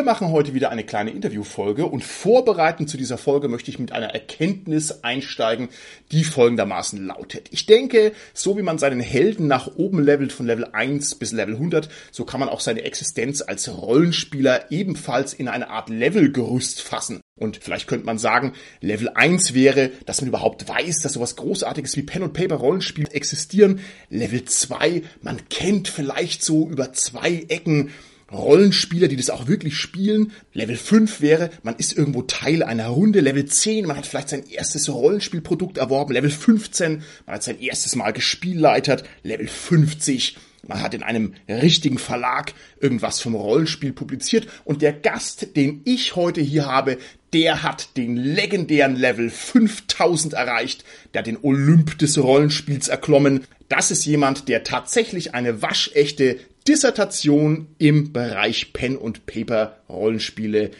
Wir machen heute wieder eine kleine Interviewfolge und vorbereitend zu dieser Folge möchte ich mit einer Erkenntnis einsteigen, die folgendermaßen lautet. Ich denke, so wie man seinen Helden nach oben levelt von Level 1 bis Level 100, so kann man auch seine Existenz als Rollenspieler ebenfalls in eine Art Levelgerüst fassen. Und vielleicht könnte man sagen, Level 1 wäre, dass man überhaupt weiß, dass sowas Großartiges wie Pen und Paper Rollenspiele existieren. Level 2, man kennt vielleicht so über zwei Ecken Rollenspieler, die das auch wirklich spielen. Level 5 wäre, man ist irgendwo Teil einer Runde. Level 10, man hat vielleicht sein erstes Rollenspielprodukt erworben. Level 15, man hat sein erstes Mal gespielleitert. Level 50, man hat in einem richtigen Verlag irgendwas vom Rollenspiel publiziert. Und der Gast, den ich heute hier habe, der hat den legendären Level 5000 erreicht. Der hat den Olymp des Rollenspiels erklommen. Das ist jemand, der tatsächlich eine waschechte Dissertation im Bereich Pen und Paper Rollenspiele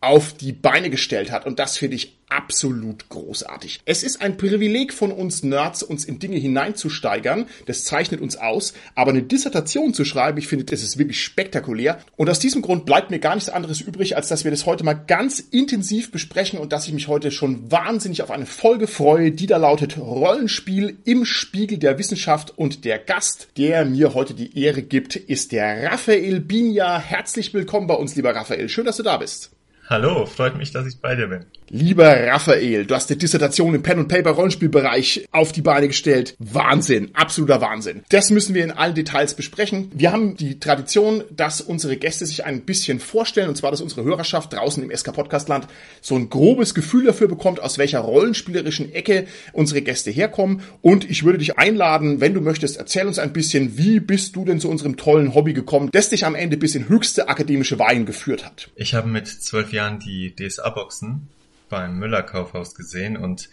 auf die Beine gestellt hat. Und das finde ich absolut großartig. Es ist ein Privileg von uns Nerds, uns in Dinge hineinzusteigern. Das zeichnet uns aus. Aber eine Dissertation zu schreiben, ich finde, das ist wirklich spektakulär. Und aus diesem Grund bleibt mir gar nichts anderes übrig, als dass wir das heute mal ganz intensiv besprechen und dass ich mich heute schon wahnsinnig auf eine Folge freue, die da lautet Rollenspiel im Spiegel der Wissenschaft. Und der Gast, der mir heute die Ehre gibt, ist der Raphael Binja. Herzlich willkommen bei uns, lieber Raphael. Schön, dass du da bist. Hallo, freut mich, dass ich bei dir bin. Lieber Raphael, du hast die Dissertation im Pen- und Paper-Rollenspielbereich auf die Beine gestellt. Wahnsinn, absoluter Wahnsinn. Das müssen wir in allen Details besprechen. Wir haben die Tradition, dass unsere Gäste sich ein bisschen vorstellen, und zwar, dass unsere Hörerschaft draußen im SK-Podcastland so ein grobes Gefühl dafür bekommt, aus welcher rollenspielerischen Ecke unsere Gäste herkommen. Und ich würde dich einladen, wenn du möchtest, erzähl uns ein bisschen, wie bist du denn zu unserem tollen Hobby gekommen, das dich am Ende bis in höchste akademische Weihen geführt hat. Ich habe mit zwölf Jahren die DSA-Boxen beim Müller-Kaufhaus gesehen und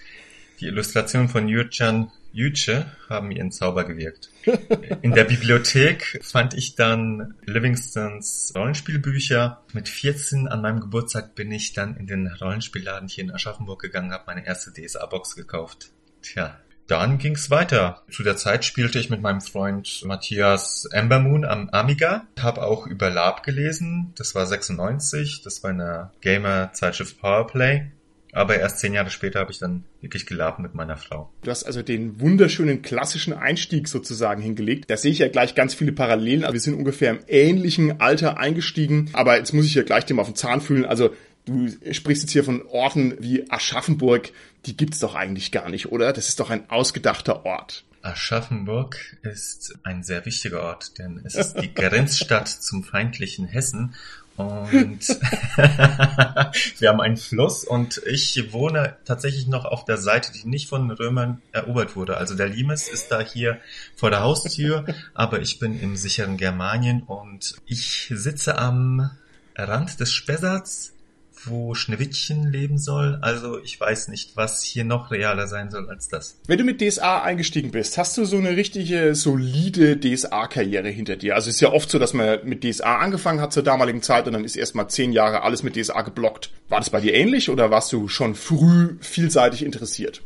die Illustrationen von Jürgen Jütsche haben ihren Zauber gewirkt. In der Bibliothek fand ich dann Livingstons Rollenspielbücher. Mit 14 an meinem Geburtstag bin ich dann in den Rollenspielladen hier in Aschaffenburg gegangen, habe meine erste DSA-Box gekauft. Tja, dann ging's weiter. Zu der Zeit spielte ich mit meinem Freund Matthias Embermoon am Amiga, habe auch über Lab gelesen. Das war 96, das war eine Gamer-Zeitschrift Powerplay. Aber erst zehn Jahre später habe ich dann wirklich gelabt mit meiner Frau. Du hast also den wunderschönen klassischen Einstieg sozusagen hingelegt. Da sehe ich ja gleich ganz viele Parallelen. Also wir sind ungefähr im ähnlichen Alter eingestiegen. Aber jetzt muss ich ja gleich dem auf den Zahn fühlen. Also du sprichst jetzt hier von Orten wie Aschaffenburg. Die gibt's doch eigentlich gar nicht, oder? Das ist doch ein ausgedachter Ort. Aschaffenburg ist ein sehr wichtiger Ort, denn es ist die Grenzstadt zum feindlichen Hessen und wir haben einen Fluss und ich wohne tatsächlich noch auf der Seite, die nicht von Römern erobert wurde. Also der Limes ist da hier vor der Haustür, aber ich bin im sicheren Germanien und ich sitze am Rand des Spessarts wo Schneewittchen leben soll. Also ich weiß nicht, was hier noch realer sein soll als das. Wenn du mit DSA eingestiegen bist, hast du so eine richtige solide DSA-Karriere hinter dir. Also es ist ja oft so, dass man mit DSA angefangen hat zur damaligen Zeit und dann ist erstmal zehn Jahre alles mit DSA geblockt. War das bei dir ähnlich oder warst du schon früh vielseitig interessiert?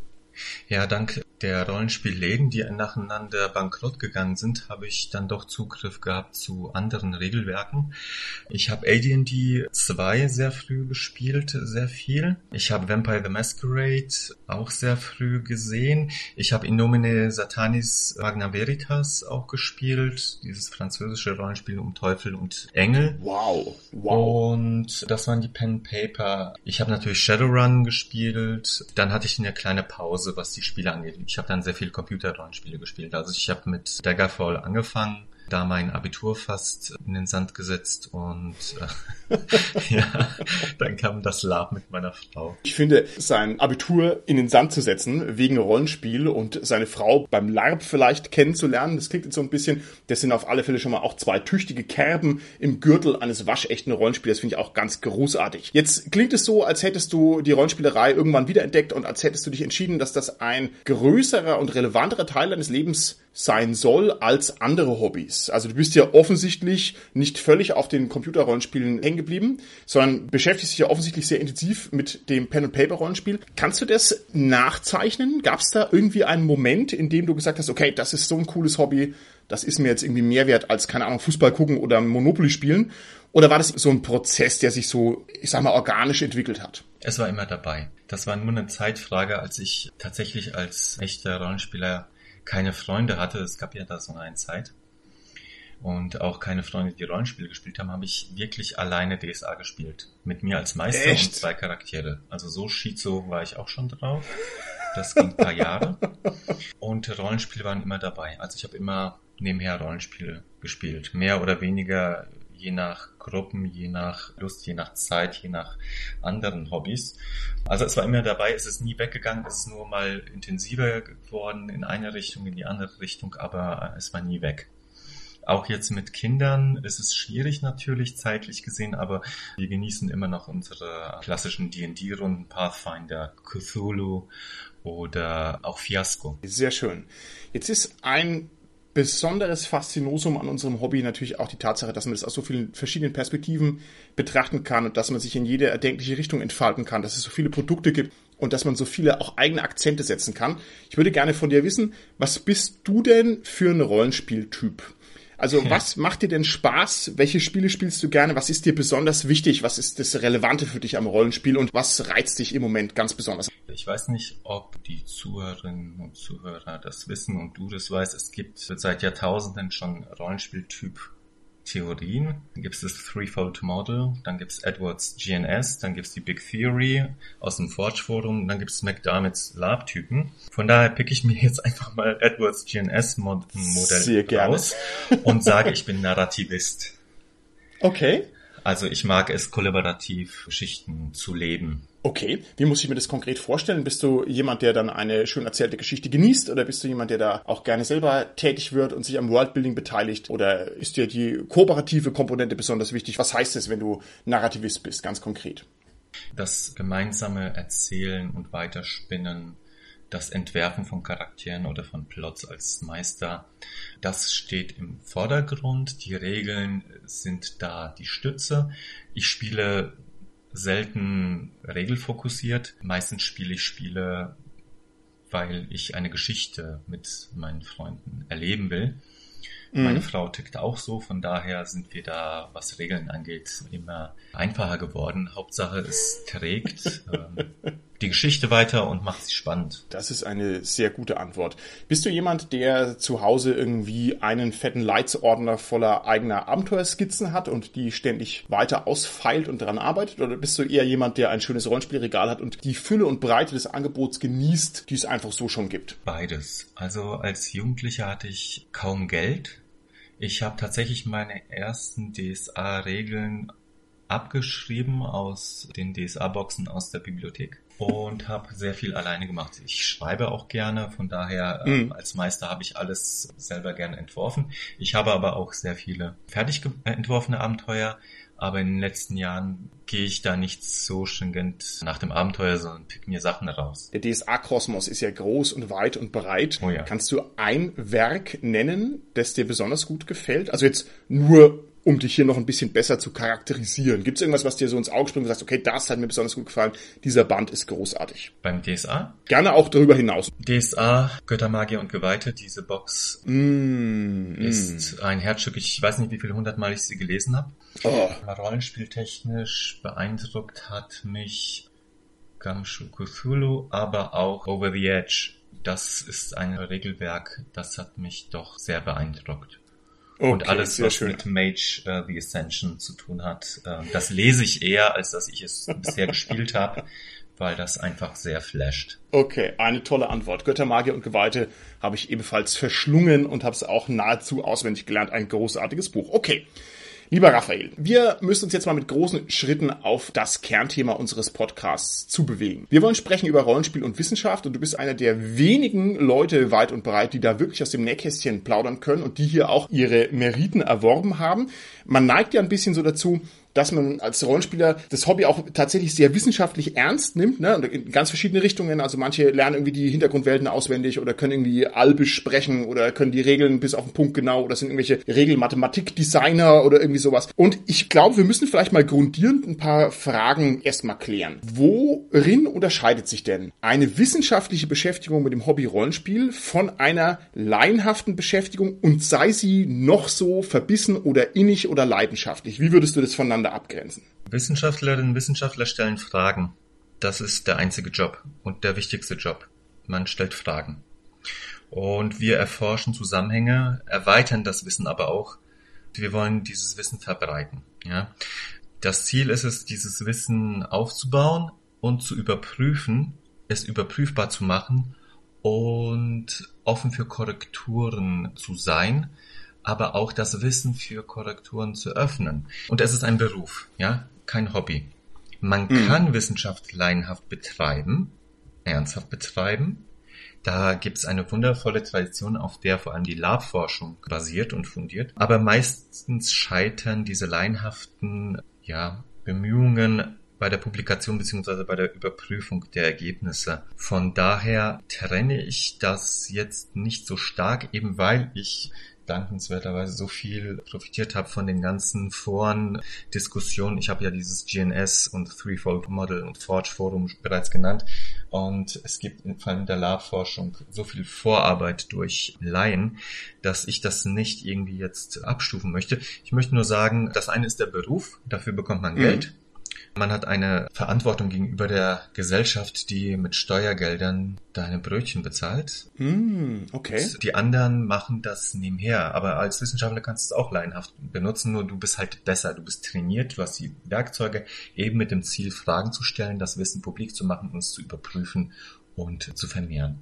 Ja, dank der Rollenspielläden, die nacheinander bankrott gegangen sind, habe ich dann doch Zugriff gehabt zu anderen Regelwerken. Ich habe AD&D 2 sehr früh gespielt, sehr viel. Ich habe Vampire the Masquerade auch sehr früh gesehen. Ich habe Innomine Satanis Magna Veritas auch gespielt, dieses französische Rollenspiel um Teufel und Engel. Wow, wow. Und das waren die Pen Paper. Ich habe natürlich Shadowrun gespielt. Dann hatte ich eine kleine Pause, was die Spiele angeht ich habe dann sehr viel Computerrollenspiele gespielt. Also ich habe mit Daggerfall angefangen, da mein Abitur fast in den Sand gesetzt und äh, ja, dann kam das Lab mit meiner Frau. Ich finde, sein Abitur in den Sand zu setzen wegen Rollenspiel und seine Frau beim LARP vielleicht kennenzulernen, das klingt jetzt so ein bisschen, das sind auf alle Fälle schon mal auch zwei tüchtige Kerben im Gürtel eines waschechten Rollenspielers, finde ich auch ganz großartig. Jetzt klingt es so, als hättest du die Rollenspielerei irgendwann wiederentdeckt und als hättest du dich entschieden, dass das ein größerer und relevanterer Teil deines Lebens sein soll als andere Hobbys. Also du bist ja offensichtlich nicht völlig auf den Computerrollenspielen hängen geblieben, sondern beschäftigst dich ja offensichtlich sehr intensiv mit dem Pen-and-Paper-Rollenspiel. Kannst du das nachzeichnen? Gab es da irgendwie einen Moment, in dem du gesagt hast, okay, das ist so ein cooles Hobby, das ist mir jetzt irgendwie mehr wert als, keine Ahnung, Fußball gucken oder Monopoly spielen? Oder war das so ein Prozess, der sich so, ich sag mal, organisch entwickelt hat? Es war immer dabei. Das war nur eine Zeitfrage, als ich tatsächlich als echter Rollenspieler keine Freunde hatte. Es gab ja da so eine Zeit. Und auch keine Freunde, die Rollenspiele gespielt haben, habe ich wirklich alleine DSA gespielt. Mit mir als Meister Echt? und zwei Charaktere. Also so Schizo war ich auch schon drauf. Das ging ein paar Jahre. Und Rollenspiele waren immer dabei. Also ich habe immer nebenher Rollenspiele gespielt. Mehr oder weniger je nach Gruppen, je nach Lust, je nach Zeit, je nach anderen Hobbys. Also es war immer dabei, es ist nie weggegangen, es ist nur mal intensiver geworden in eine Richtung, in die andere Richtung, aber es war nie weg. Auch jetzt mit Kindern ist es schwierig natürlich zeitlich gesehen, aber wir genießen immer noch unsere klassischen D&D-Runden, Pathfinder, Cthulhu oder auch Fiasco. Sehr schön. Jetzt ist ein besonderes Faszinosum an unserem Hobby natürlich auch die Tatsache, dass man das aus so vielen verschiedenen Perspektiven betrachten kann und dass man sich in jede erdenkliche Richtung entfalten kann, dass es so viele Produkte gibt und dass man so viele auch eigene Akzente setzen kann. Ich würde gerne von dir wissen, was bist du denn für ein Rollenspieltyp? Also ja. was macht dir denn Spaß? Welche Spiele spielst du gerne? Was ist dir besonders wichtig? Was ist das Relevante für dich am Rollenspiel und was reizt dich im Moment ganz besonders? Ich weiß nicht, ob die Zuhörerinnen und Zuhörer das wissen und du das weißt. Es gibt seit Jahrtausenden schon Rollenspieltyp Theorien. Dann gibt es das Threefold Model, dann gibt es Edwards GNS, dann gibt es die Big Theory aus dem Forge Forum, dann gibt es McDermott's Lab-Typen. Von daher pick ich mir jetzt einfach mal Edwards GNS Modell raus und sage, ich bin Narrativist. Okay. Also ich mag es kollaborativ Geschichten zu leben. Okay, wie muss ich mir das konkret vorstellen? Bist du jemand, der dann eine schön erzählte Geschichte genießt oder bist du jemand, der da auch gerne selber tätig wird und sich am Worldbuilding beteiligt? Oder ist dir die kooperative Komponente besonders wichtig? Was heißt es, wenn du Narrativist bist, ganz konkret? Das gemeinsame Erzählen und Weiterspinnen, das Entwerfen von Charakteren oder von Plots als Meister, das steht im Vordergrund. Die Regeln sind da die Stütze. Ich spiele selten regelfokussiert. Meistens spiele ich Spiele, weil ich eine Geschichte mit meinen Freunden erleben will. Mhm. Meine Frau tickt auch so, von daher sind wir da, was Regeln angeht, immer einfacher geworden. Hauptsache, es trägt ähm, die Geschichte weiter und macht sie spannend. Das ist eine sehr gute Antwort. Bist du jemand, der zu Hause irgendwie einen fetten Leitsordner voller eigener Abenteuerskizzen hat und die ständig weiter ausfeilt und daran arbeitet? Oder bist du eher jemand, der ein schönes Rollenspielregal hat und die Fülle und Breite des Angebots genießt, die es einfach so schon gibt? Beides. Also als Jugendlicher hatte ich kaum Geld. Ich habe tatsächlich meine ersten DSA-Regeln abgeschrieben aus den DSA-Boxen aus der Bibliothek und habe sehr viel alleine gemacht. Ich schreibe auch gerne, von daher äh, mhm. als Meister habe ich alles selber gerne entworfen. Ich habe aber auch sehr viele fertig entworfene Abenteuer, aber in den letzten Jahren gehe ich da nicht so stringent nach dem Abenteuer, sondern pick mir Sachen raus. Der DSA-Kosmos ist ja groß und weit und breit. Oh ja. Kannst du ein Werk nennen, das dir besonders gut gefällt? Also jetzt nur um dich hier noch ein bisschen besser zu charakterisieren? Gibt es irgendwas, was dir so ins Auge springt und sagst, okay, das hat mir besonders gut gefallen, dieser Band ist großartig? Beim DSA? Gerne auch darüber hinaus. DSA, Göttermagier und Geweihte, diese Box mm, ist mm. ein Herzstück. Ich weiß nicht, wie viele hundertmal ich sie gelesen habe. Oh. Rollenspieltechnisch beeindruckt hat mich Gamshu Cthulhu, aber auch Over the Edge. Das ist ein Regelwerk, das hat mich doch sehr beeindruckt. Okay, und alles, was schön. mit Mage uh, the Ascension zu tun hat, uh, das lese ich eher, als dass ich es bisher gespielt habe, weil das einfach sehr flasht. Okay, eine tolle Antwort. Göttermagier und Geweihte habe ich ebenfalls verschlungen und habe es auch nahezu auswendig gelernt. Ein großartiges Buch. Okay. Lieber Raphael, wir müssen uns jetzt mal mit großen Schritten auf das Kernthema unseres Podcasts zubewegen. Wir wollen sprechen über Rollenspiel und Wissenschaft und du bist einer der wenigen Leute weit und breit, die da wirklich aus dem Nähkästchen plaudern können und die hier auch ihre Meriten erworben haben. Man neigt ja ein bisschen so dazu, dass man als Rollenspieler das Hobby auch tatsächlich sehr wissenschaftlich ernst nimmt, ne? Und in ganz verschiedene Richtungen. Also manche lernen irgendwie die Hintergrundwelten auswendig oder können irgendwie albisch sprechen oder können die Regeln bis auf den Punkt genau oder sind irgendwelche Regelmathematik-Designer oder irgendwie sowas. Und ich glaube, wir müssen vielleicht mal grundierend ein paar Fragen erstmal klären. Worin unterscheidet sich denn eine wissenschaftliche Beschäftigung mit dem Hobby Rollenspiel von einer laienhaften Beschäftigung und sei sie noch so verbissen oder innig oder leidenschaftlich? Wie würdest du das voneinander abgrenzen? Wissenschaftlerinnen und Wissenschaftler stellen Fragen. Das ist der einzige Job und der wichtigste Job. Man stellt Fragen. Und wir erforschen Zusammenhänge, erweitern das Wissen aber auch. Wir wollen dieses Wissen verbreiten. Ja? Das Ziel ist es, dieses Wissen aufzubauen und zu überprüfen, es überprüfbar zu machen und offen für Korrekturen zu sein, aber auch das Wissen für Korrekturen zu öffnen. Und es ist ein Beruf, ja, kein Hobby. Man mhm. kann Wissenschaft laienhaft betreiben, ernsthaft betreiben. Da gibt es eine wundervolle Tradition, auf der vor allem die Labforschung basiert und fundiert. Aber meistens scheitern diese laienhaften ja, Bemühungen bei der Publikation beziehungsweise bei der Überprüfung der Ergebnisse. Von daher trenne ich das jetzt nicht so stark, eben weil ich dankenswerterweise so viel profitiert habe von den ganzen Foren, Diskussionen. Ich habe ja dieses GNS und Threefold Model und Forge Forum bereits genannt. Und es gibt vor allem in der Labforschung so viel Vorarbeit durch Laien, dass ich das nicht irgendwie jetzt abstufen möchte. Ich möchte nur sagen, das eine ist der Beruf, dafür bekommt man mhm. Geld. Man hat eine Verantwortung gegenüber der Gesellschaft, die mit Steuergeldern deine Brötchen bezahlt. Mm, okay. Die anderen machen das nebenher, aber als Wissenschaftler kannst du es auch laienhaft benutzen, nur du bist halt besser, du bist trainiert, du hast die Werkzeuge eben mit dem Ziel, Fragen zu stellen, das Wissen publik zu machen und es zu überprüfen und zu vermehren.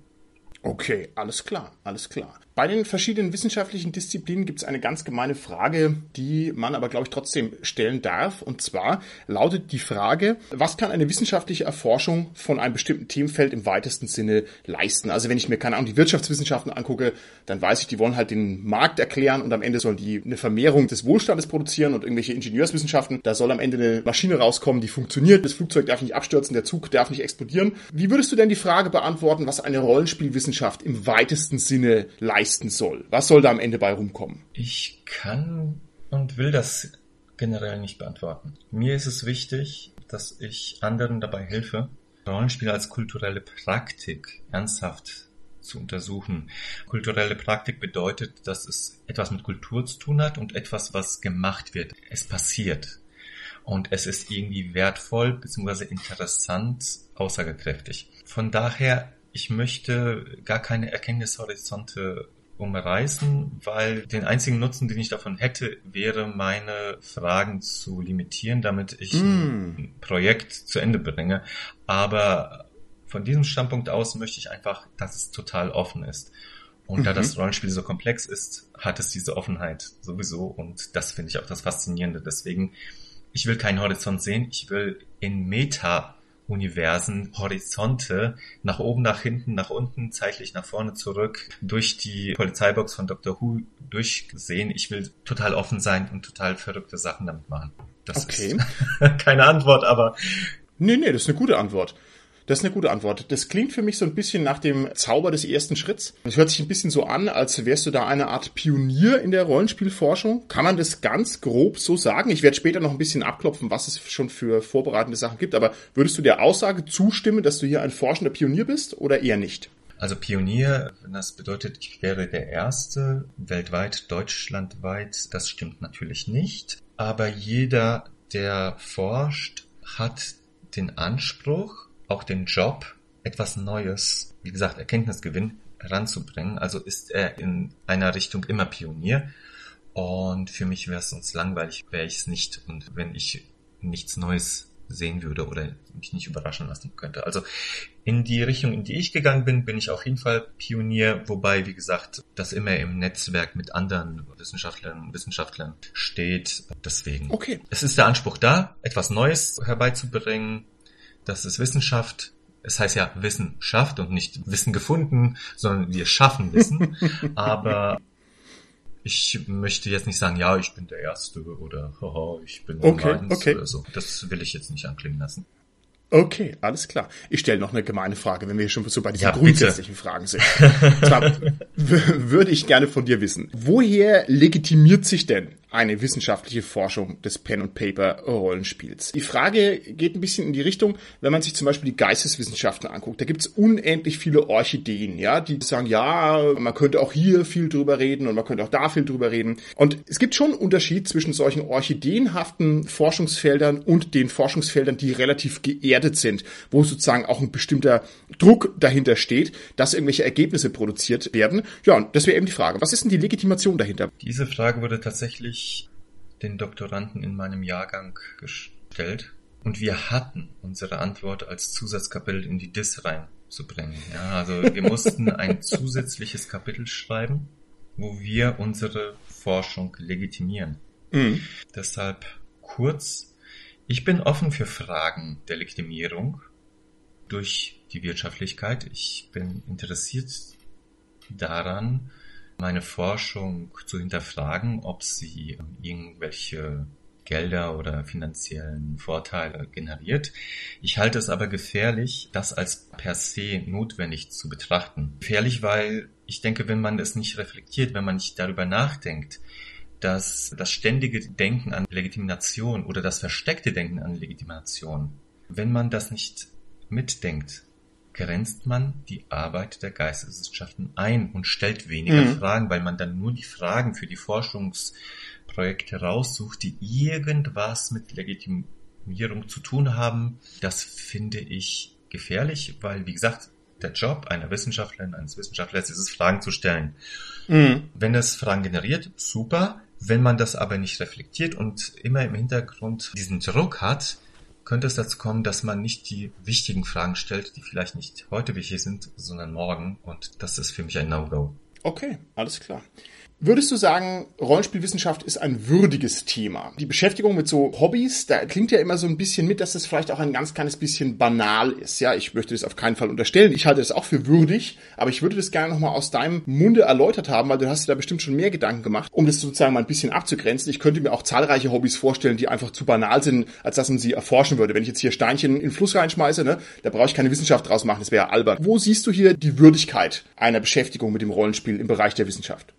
Okay, alles klar, alles klar. Bei den verschiedenen wissenschaftlichen Disziplinen gibt es eine ganz gemeine Frage, die man aber, glaube ich, trotzdem stellen darf. Und zwar lautet die Frage, was kann eine wissenschaftliche Erforschung von einem bestimmten Themenfeld im weitesten Sinne leisten? Also wenn ich mir, keine Ahnung, die Wirtschaftswissenschaften angucke, dann weiß ich, die wollen halt den Markt erklären und am Ende sollen die eine Vermehrung des Wohlstandes produzieren und irgendwelche Ingenieurswissenschaften, da soll am Ende eine Maschine rauskommen, die funktioniert, das Flugzeug darf nicht abstürzen, der Zug darf nicht explodieren. Wie würdest du denn die Frage beantworten, was eine Rollenspielwissenschaft im weitesten Sinne leistet? Leisten soll. Was soll da am Ende bei rumkommen? Ich kann und will das generell nicht beantworten. Mir ist es wichtig, dass ich anderen dabei helfe, Rollenspiel als kulturelle Praktik ernsthaft zu untersuchen. Kulturelle Praktik bedeutet, dass es etwas mit Kultur zu tun hat und etwas, was gemacht wird. Es passiert. Und es ist irgendwie wertvoll bzw. interessant, aussagekräftig. Von daher, ich möchte gar keine Erkenntnishorizonte umreißen, weil den einzigen Nutzen, den ich davon hätte, wäre, meine Fragen zu limitieren, damit ich mm. ein Projekt zu Ende bringe. Aber von diesem Standpunkt aus möchte ich einfach, dass es total offen ist. Und mhm. da das Rollenspiel so komplex ist, hat es diese Offenheit sowieso. Und das finde ich auch das Faszinierende. Deswegen, ich will keinen Horizont sehen. Ich will in Meta Universen, Horizonte, nach oben, nach hinten, nach unten, zeitlich nach vorne, zurück, durch die Polizeibox von Dr. Who durchgesehen. Ich will total offen sein und total verrückte Sachen damit machen. Das okay. ist keine Antwort, aber. Nee, nee, das ist eine gute Antwort. Das ist eine gute Antwort. Das klingt für mich so ein bisschen nach dem Zauber des ersten Schritts. Es hört sich ein bisschen so an, als wärst du da eine Art Pionier in der Rollenspielforschung. Kann man das ganz grob so sagen? Ich werde später noch ein bisschen abklopfen, was es schon für vorbereitende Sachen gibt. Aber würdest du der Aussage zustimmen, dass du hier ein forschender Pionier bist oder eher nicht? Also Pionier, das bedeutet, ich wäre der Erste weltweit, deutschlandweit. Das stimmt natürlich nicht. Aber jeder, der forscht, hat den Anspruch, auch den Job, etwas Neues, wie gesagt, Erkenntnisgewinn ranzubringen. Also ist er in einer Richtung immer Pionier. Und für mich wäre es sonst langweilig, wäre ich es nicht. Und wenn ich nichts Neues sehen würde oder mich nicht überraschen lassen könnte. Also in die Richtung, in die ich gegangen bin, bin ich auf jeden Fall Pionier, wobei, wie gesagt, das immer im Netzwerk mit anderen Wissenschaftlern und Wissenschaftlern steht. Deswegen. Okay. Es ist der Anspruch da, etwas Neues herbeizubringen, das ist Wissenschaft. Es heißt ja Wissenschaft und nicht Wissen gefunden, sondern wir schaffen Wissen. Aber ich möchte jetzt nicht sagen, ja, ich bin der Erste oder haha, ich bin okay, okay. oder so. Das will ich jetzt nicht anklingen lassen. Okay, alles klar. Ich stelle noch eine gemeine Frage, wenn wir schon so bei diesen ja, grundsätzlichen Fragen sind. Zwar würde ich gerne von dir wissen, woher legitimiert sich denn eine wissenschaftliche Forschung des Pen-and-Paper-Rollenspiels. Die Frage geht ein bisschen in die Richtung, wenn man sich zum Beispiel die Geisteswissenschaften anguckt. Da gibt es unendlich viele Orchideen, ja, die sagen, ja, man könnte auch hier viel drüber reden und man könnte auch da viel drüber reden. Und es gibt schon einen Unterschied zwischen solchen orchideenhaften Forschungsfeldern und den Forschungsfeldern, die relativ geerdet sind, wo sozusagen auch ein bestimmter Druck dahinter steht, dass irgendwelche Ergebnisse produziert werden. Ja, und das wäre eben die Frage. Was ist denn die Legitimation dahinter? Diese Frage wurde tatsächlich den Doktoranden in meinem Jahrgang gestellt und wir hatten unsere Antwort als Zusatzkapitel in die DIS reinzubringen. Ja, also wir mussten ein zusätzliches Kapitel schreiben, wo wir unsere Forschung legitimieren. Mhm. Deshalb kurz, ich bin offen für Fragen der Legitimierung durch die Wirtschaftlichkeit. Ich bin interessiert daran, meine Forschung zu hinterfragen, ob sie irgendwelche Gelder oder finanziellen Vorteile generiert. Ich halte es aber gefährlich, das als per se notwendig zu betrachten. Gefährlich, weil ich denke, wenn man es nicht reflektiert, wenn man nicht darüber nachdenkt, dass das ständige Denken an Legitimation oder das versteckte Denken an Legitimation, wenn man das nicht mitdenkt, grenzt man die Arbeit der Geisteswissenschaften ein und stellt weniger mhm. Fragen, weil man dann nur die Fragen für die Forschungsprojekte raussucht, die irgendwas mit Legitimierung zu tun haben. Das finde ich gefährlich, weil, wie gesagt, der Job einer Wissenschaftlerin, eines Wissenschaftlers ist es, Fragen zu stellen. Mhm. Wenn es Fragen generiert, super. Wenn man das aber nicht reflektiert und immer im Hintergrund diesen Druck hat, könnte es dazu kommen, dass man nicht die wichtigen Fragen stellt, die vielleicht nicht heute wichtig sind, sondern morgen. Und das ist für mich ein No-Go. Okay, alles klar. Würdest du sagen, Rollenspielwissenschaft ist ein würdiges Thema? Die Beschäftigung mit so Hobbys, da klingt ja immer so ein bisschen mit, dass das vielleicht auch ein ganz kleines bisschen banal ist. Ja, ich möchte das auf keinen Fall unterstellen. Ich halte das auch für würdig, aber ich würde das gerne nochmal aus deinem Munde erläutert haben, weil du hast dir da bestimmt schon mehr Gedanken gemacht, um das sozusagen mal ein bisschen abzugrenzen. Ich könnte mir auch zahlreiche Hobbys vorstellen, die einfach zu banal sind, als dass man sie erforschen würde. Wenn ich jetzt hier Steinchen in den Fluss reinschmeiße, ne, da brauche ich keine Wissenschaft draus machen, das wäre albert. Wo siehst du hier die Würdigkeit einer Beschäftigung mit dem Rollenspiel im Bereich der Wissenschaft?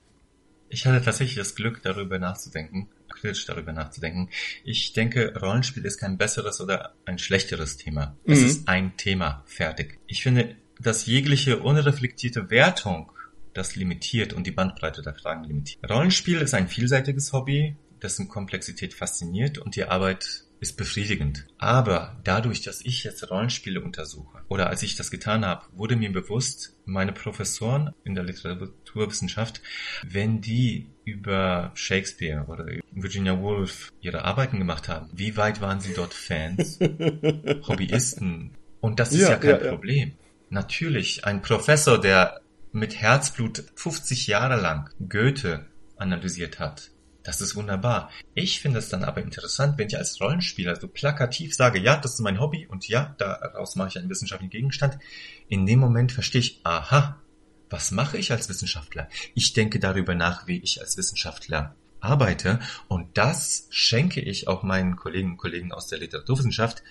Ich hatte tatsächlich das Glück, darüber nachzudenken, kritisch darüber nachzudenken. Ich denke, Rollenspiel ist kein besseres oder ein schlechteres Thema. Es mhm. ist ein Thema, fertig. Ich finde, dass jegliche unreflektierte Wertung das limitiert und die Bandbreite der Fragen limitiert. Rollenspiel ist ein vielseitiges Hobby, dessen Komplexität fasziniert und die Arbeit ist befriedigend. Aber dadurch, dass ich jetzt Rollenspiele untersuche oder als ich das getan habe, wurde mir bewusst, meine Professoren in der Literaturwissenschaft, wenn die über Shakespeare oder Virginia Woolf ihre Arbeiten gemacht haben, wie weit waren sie dort Fans, Hobbyisten? Und das ist ja, ja kein ja, Problem. Ja. Natürlich, ein Professor, der mit Herzblut 50 Jahre lang Goethe analysiert hat, das ist wunderbar. Ich finde es dann aber interessant, wenn ich als Rollenspieler so plakativ sage, ja, das ist mein Hobby und ja, daraus mache ich einen wissenschaftlichen Gegenstand. In dem Moment verstehe ich, aha, was mache ich als Wissenschaftler? Ich denke darüber nach, wie ich als Wissenschaftler arbeite und das schenke ich auch meinen Kolleginnen und Kollegen aus der Literaturwissenschaft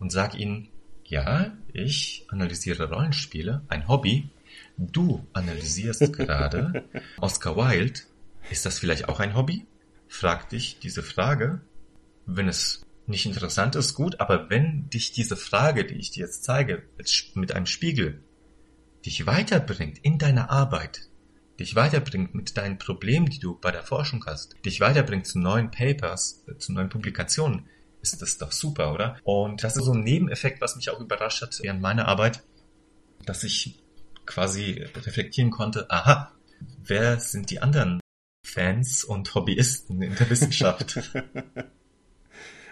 und sage ihnen, ja, ich analysiere Rollenspiele, ein Hobby. Du analysierst gerade Oscar Wilde. Ist das vielleicht auch ein Hobby? Frag dich diese Frage, wenn es nicht interessant ist, gut, aber wenn dich diese Frage, die ich dir jetzt zeige, mit einem Spiegel, dich weiterbringt in deiner Arbeit, dich weiterbringt mit deinen Problemen, die du bei der Forschung hast, dich weiterbringt zu neuen Papers, äh, zu neuen Publikationen, ist das doch super, oder? Und das ist so ein Nebeneffekt, was mich auch überrascht hat während meiner Arbeit, dass ich quasi reflektieren konnte, aha, wer sind die anderen Fans und Hobbyisten in der Wissenschaft.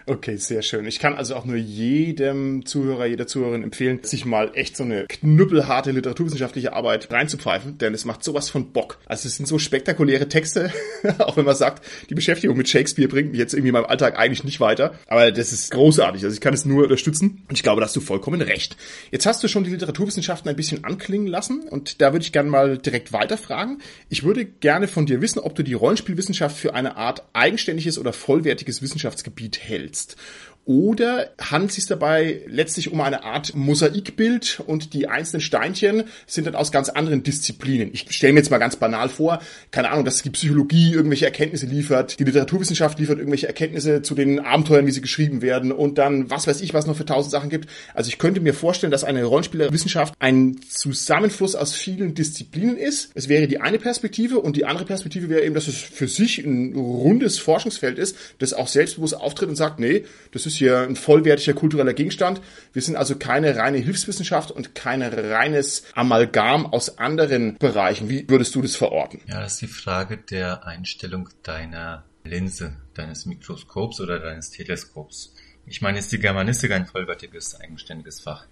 Okay, sehr schön. Ich kann also auch nur jedem Zuhörer, jeder Zuhörerin empfehlen, sich mal echt so eine knüppelharte literaturwissenschaftliche Arbeit reinzupfeifen, denn es macht sowas von Bock. Also es sind so spektakuläre Texte, auch wenn man sagt, die Beschäftigung mit Shakespeare bringt mich jetzt irgendwie in meinem Alltag eigentlich nicht weiter. Aber das ist großartig. Also ich kann es nur unterstützen und ich glaube, da hast du vollkommen recht. Jetzt hast du schon die Literaturwissenschaften ein bisschen anklingen lassen und da würde ich gerne mal direkt weiterfragen. Ich würde gerne von dir wissen, ob du die Rollenspielwissenschaft für eine Art eigenständiges oder vollwertiges Wissenschaftsgebiet hältst. willst Oder handelt es sich dabei letztlich um eine Art Mosaikbild und die einzelnen Steinchen sind dann aus ganz anderen Disziplinen? Ich stelle mir jetzt mal ganz banal vor, keine Ahnung, dass die Psychologie irgendwelche Erkenntnisse liefert, die Literaturwissenschaft liefert irgendwelche Erkenntnisse zu den Abenteuern, wie sie geschrieben werden und dann was weiß ich, was noch für tausend Sachen gibt. Also ich könnte mir vorstellen, dass eine Rollenspielerwissenschaft ein Zusammenfluss aus vielen Disziplinen ist. Es wäre die eine Perspektive und die andere Perspektive wäre eben, dass es für sich ein rundes Forschungsfeld ist, das auch selbstbewusst auftritt und sagt, nee, das ist ist hier ein vollwertiger kultureller Gegenstand. Wir sind also keine reine Hilfswissenschaft und kein reines Amalgam aus anderen Bereichen. Wie würdest du das verorten? Ja, das ist die Frage der Einstellung deiner Linse, deines Mikroskops oder deines Teleskops. Ich meine, ist die Germanistik ein vollwertiges, eigenständiges Fach?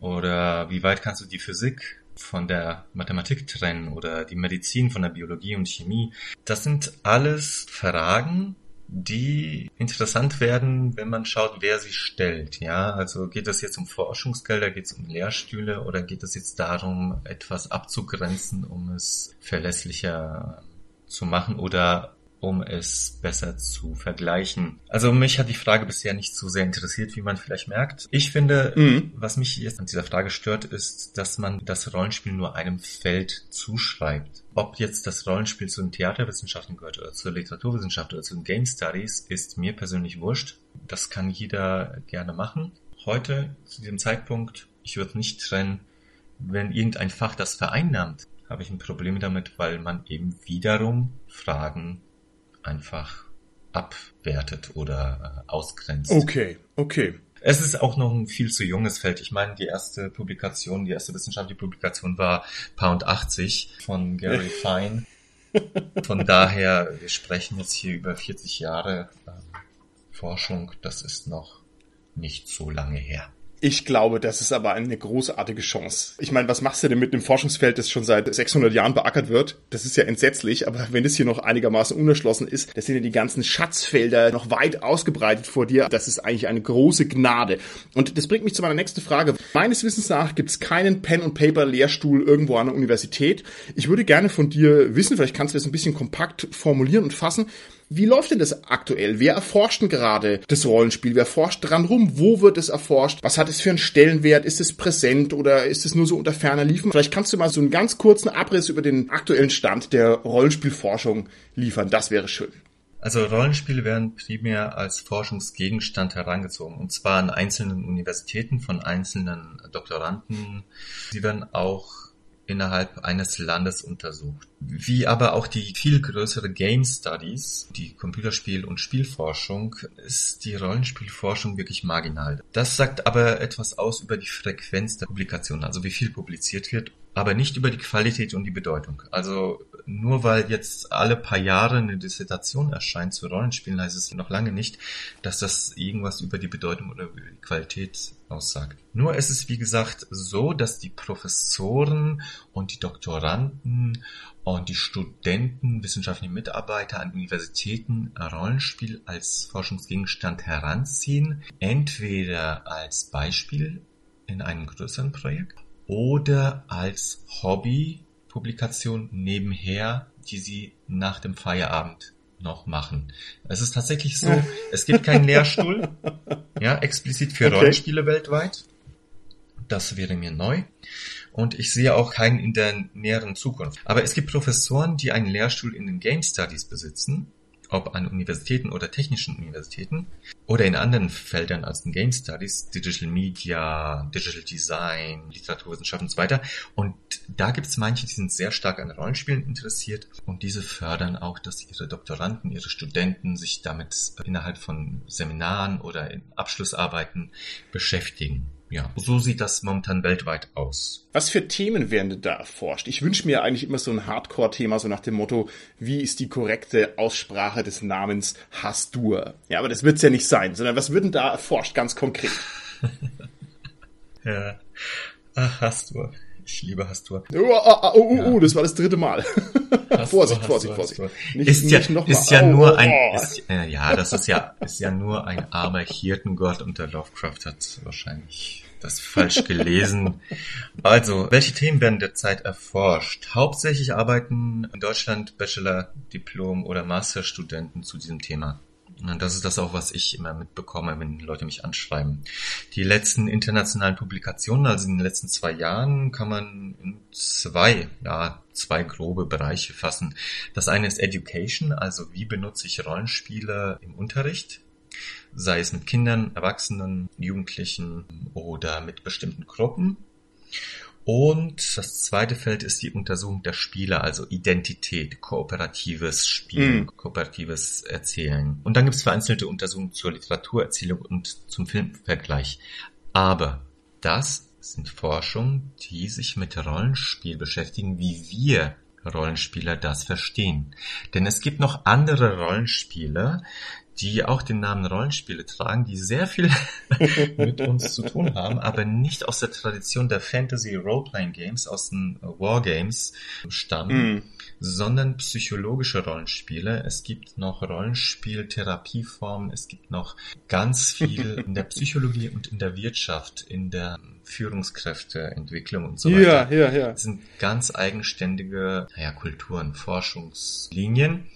Oder wie weit kannst du die Physik von der Mathematik trennen oder die Medizin von der Biologie und Chemie? Das sind alles Fragen, die interessant werden, wenn man schaut, wer sie stellt. Ja, also geht es jetzt um Forschungsgelder, geht es um Lehrstühle oder geht es jetzt darum, etwas abzugrenzen, um es verlässlicher zu machen oder um es besser zu vergleichen. Also mich hat die Frage bisher nicht so sehr interessiert, wie man vielleicht merkt. Ich finde, mhm. was mich jetzt an dieser Frage stört, ist, dass man das Rollenspiel nur einem Feld zuschreibt. Ob jetzt das Rollenspiel zu den Theaterwissenschaften gehört oder zur Literaturwissenschaft oder zu den Game Studies, ist mir persönlich wurscht. Das kann jeder gerne machen. Heute, zu diesem Zeitpunkt, ich würde nicht trennen, wenn irgendein Fach das vereinnahmt, habe ich ein Problem damit, weil man eben wiederum Fragen einfach abwertet oder äh, ausgrenzt. Okay, okay. Es ist auch noch ein viel zu junges Feld. Ich meine, die erste Publikation, die erste wissenschaftliche Publikation war Pound 80 von Gary Fine. Von daher, wir sprechen jetzt hier über 40 Jahre ähm, Forschung. Das ist noch nicht so lange her. Ich glaube, das ist aber eine großartige Chance. Ich meine, was machst du denn mit einem Forschungsfeld, das schon seit 600 Jahren beackert wird? Das ist ja entsetzlich, aber wenn es hier noch einigermaßen unerschlossen ist, das sind ja die ganzen Schatzfelder noch weit ausgebreitet vor dir. Das ist eigentlich eine große Gnade. Und das bringt mich zu meiner nächsten Frage. Meines Wissens nach gibt es keinen Pen-and-Paper-Lehrstuhl irgendwo an der Universität. Ich würde gerne von dir wissen, vielleicht kannst du das ein bisschen kompakt formulieren und fassen. Wie läuft denn das aktuell? Wer erforscht denn gerade das Rollenspiel? Wer forscht dran rum? Wo wird es erforscht? Was hat es für einen Stellenwert? Ist es präsent oder ist es nur so unter ferner Liefen? Vielleicht kannst du mal so einen ganz kurzen Abriss über den aktuellen Stand der Rollenspielforschung liefern. Das wäre schön. Also Rollenspiele werden primär als Forschungsgegenstand herangezogen, und zwar an einzelnen Universitäten von einzelnen Doktoranden. Sie werden auch innerhalb eines Landes untersucht. Wie aber auch die viel größere Game Studies, die Computerspiel- und Spielforschung, ist die Rollenspielforschung wirklich marginal. Das sagt aber etwas aus über die Frequenz der Publikation, also wie viel publiziert wird, aber nicht über die Qualität und die Bedeutung. Also nur weil jetzt alle paar Jahre eine Dissertation erscheint zu Rollenspielen, heißt es noch lange nicht, dass das irgendwas über die Bedeutung oder über die Qualität aussagt. Nur ist es, wie gesagt, so, dass die Professoren und die Doktoranden und die Studenten, wissenschaftliche Mitarbeiter an Universitäten Rollenspiel als Forschungsgegenstand heranziehen, entweder als Beispiel in einem größeren Projekt oder als Hobby Publikation nebenher, die sie nach dem Feierabend noch machen. Es ist tatsächlich so, es gibt keinen Lehrstuhl, ja, explizit für okay. Rollenspiele weltweit. Das wäre mir neu. Und ich sehe auch keinen in der näheren Zukunft. Aber es gibt Professoren, die einen Lehrstuhl in den Game Studies besitzen ob an Universitäten oder technischen Universitäten oder in anderen Feldern als den Game Studies, Digital Media, Digital Design, Literaturwissenschaft und so weiter. Und da gibt es manche, die sind sehr stark an Rollenspielen interessiert und diese fördern auch, dass ihre Doktoranden, ihre Studenten sich damit innerhalb von Seminaren oder in Abschlussarbeiten beschäftigen. Ja, so sieht das momentan weltweit aus. Was für Themen werden denn da erforscht? Ich wünsche mir eigentlich immer so ein Hardcore-Thema, so nach dem Motto, wie ist die korrekte Aussprache des Namens Hastur? Ja, aber das wird's ja nicht sein, sondern was wird denn da erforscht, ganz konkret? ja, ach, Hastur. Ich liebe Hastur. Oh, oh, oh, oh, ja. oh, das war das dritte Mal. Vorsicht, Vorsicht, Vorsicht. Ist ja, ist ja oh, nur ein, ja, das ist ja, ist ja nur ein armer Hirtengott und der Lovecraft hat wahrscheinlich das falsch gelesen. also, welche Themen werden derzeit erforscht? Hauptsächlich arbeiten in Deutschland Bachelor, Diplom oder Masterstudenten zu diesem Thema. Und das ist das auch, was ich immer mitbekomme, wenn Leute mich anschreiben. Die letzten internationalen Publikationen, also in den letzten zwei Jahren, kann man in zwei, ja, zwei grobe Bereiche fassen. Das eine ist Education, also wie benutze ich Rollenspiele im Unterricht, sei es mit Kindern, Erwachsenen, Jugendlichen oder mit bestimmten Gruppen. Und das zweite Feld ist die Untersuchung der Spieler, also Identität, kooperatives Spielen, mm. kooperatives Erzählen. Und dann gibt es vereinzelte Untersuchungen zur Literaturerzählung und zum Filmvergleich. Aber das sind Forschungen, die sich mit Rollenspiel beschäftigen, wie wir Rollenspieler das verstehen. Denn es gibt noch andere Rollenspiele, die auch den Namen Rollenspiele tragen, die sehr viel mit uns zu tun haben, aber nicht aus der Tradition der Fantasy Roleplaying Games, aus den Wargames stammen, mm. sondern psychologische Rollenspiele. Es gibt noch Rollenspiel-Therapieformen, es gibt noch ganz viel in der Psychologie und in der Wirtschaft, in der Führungskräfteentwicklung und so weiter. Ja, ja, ja. Das sind ganz eigenständige naja, Kulturen, Forschungslinien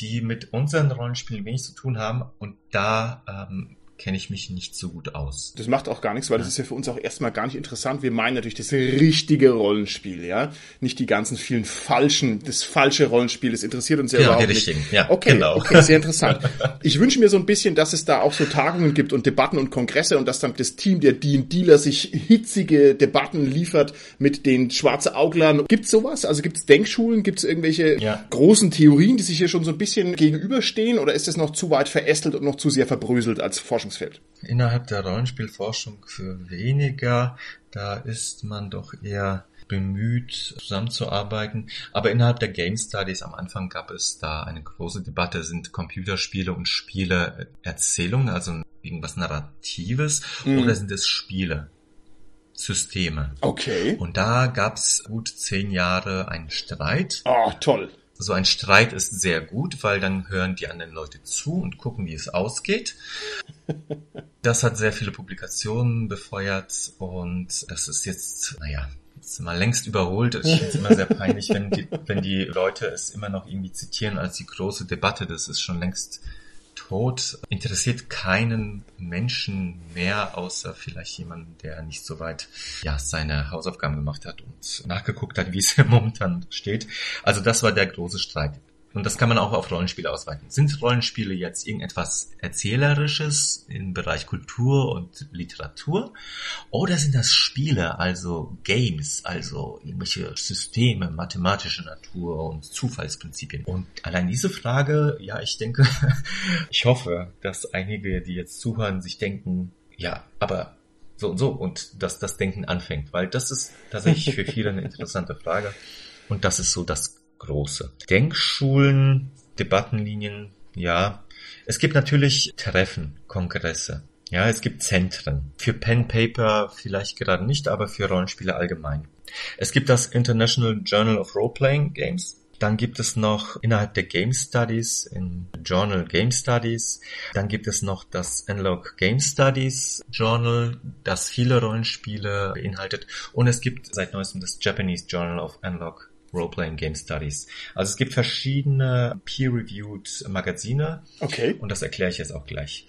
die mit unseren Rollenspielen wenig zu tun haben und da ähm, kenne ich mich nicht so gut aus. Das macht auch gar nichts, weil das ist ja für uns auch erstmal gar nicht interessant. Wir meinen natürlich das richtige Rollenspiel, ja. Nicht die ganzen vielen falschen, das falsche Rollenspiel, das interessiert uns ja, ja überhaupt nicht. Ja, okay, genau. okay, sehr interessant. Ich wünsche mir so ein bisschen, dass es da auch so Tagungen gibt und Debatten und Kongresse und dass dann das Team der D&Dealer sich hitzige Debatten liefert mit den schwarze Auglern. Gibt's sowas? Also gibt's Denkschulen? Gibt's irgendwelche ja. großen Theorien, die sich hier schon so ein bisschen gegenüberstehen oder ist es noch zu weit verästelt und noch zu sehr verbröselt als Forschung? Forschungsfeld? Innerhalb der Rollenspielforschung für weniger, da ist man doch eher bemüht, zusammenzuarbeiten. Aber innerhalb der Game Studies am Anfang gab es da eine große Debatte, sind Computerspiele und Spiele Erzählungen, also irgendwas Narratives, mhm. oder sind es Spiele? Systeme. Okay. Und da gab es gut zehn Jahre einen Streit. Ah, oh, toll so ein Streit ist sehr gut, weil dann hören die anderen Leute zu und gucken, wie es ausgeht. Das hat sehr viele Publikationen befeuert und das ist jetzt, naja, ist mal längst überholt. Ich finde es immer sehr peinlich, wenn die, wenn die Leute es immer noch irgendwie zitieren als die große Debatte. Das ist schon längst Tod interessiert keinen Menschen mehr, außer vielleicht jemanden, der nicht so weit ja, seine Hausaufgaben gemacht hat und nachgeguckt hat, wie es momentan steht. Also das war der große Streit. Und das kann man auch auf Rollenspiele ausweiten. Sind Rollenspiele jetzt irgendetwas Erzählerisches im Bereich Kultur und Literatur? Oder sind das Spiele, also Games, also irgendwelche Systeme, mathematische Natur und Zufallsprinzipien? Und allein diese Frage, ja, ich denke, ich hoffe, dass einige, die jetzt zuhören, sich denken, ja, aber so und so und dass das Denken anfängt, weil das ist tatsächlich für viele eine interessante Frage. Und das ist so das große. Denkschulen, Debattenlinien, ja. Es gibt natürlich Treffen, Kongresse. Ja, es gibt Zentren. Für Pen Paper vielleicht gerade nicht, aber für Rollenspiele allgemein. Es gibt das International Journal of Role-Playing Games. Dann gibt es noch innerhalb der Game Studies in Journal Game Studies. Dann gibt es noch das Analog Game Studies Journal, das viele Rollenspiele beinhaltet. Und es gibt seit neuestem das Japanese Journal of Analog Role-Playing Game Studies. Also es gibt verschiedene peer-reviewed Magazine. Okay. Und das erkläre ich jetzt auch gleich.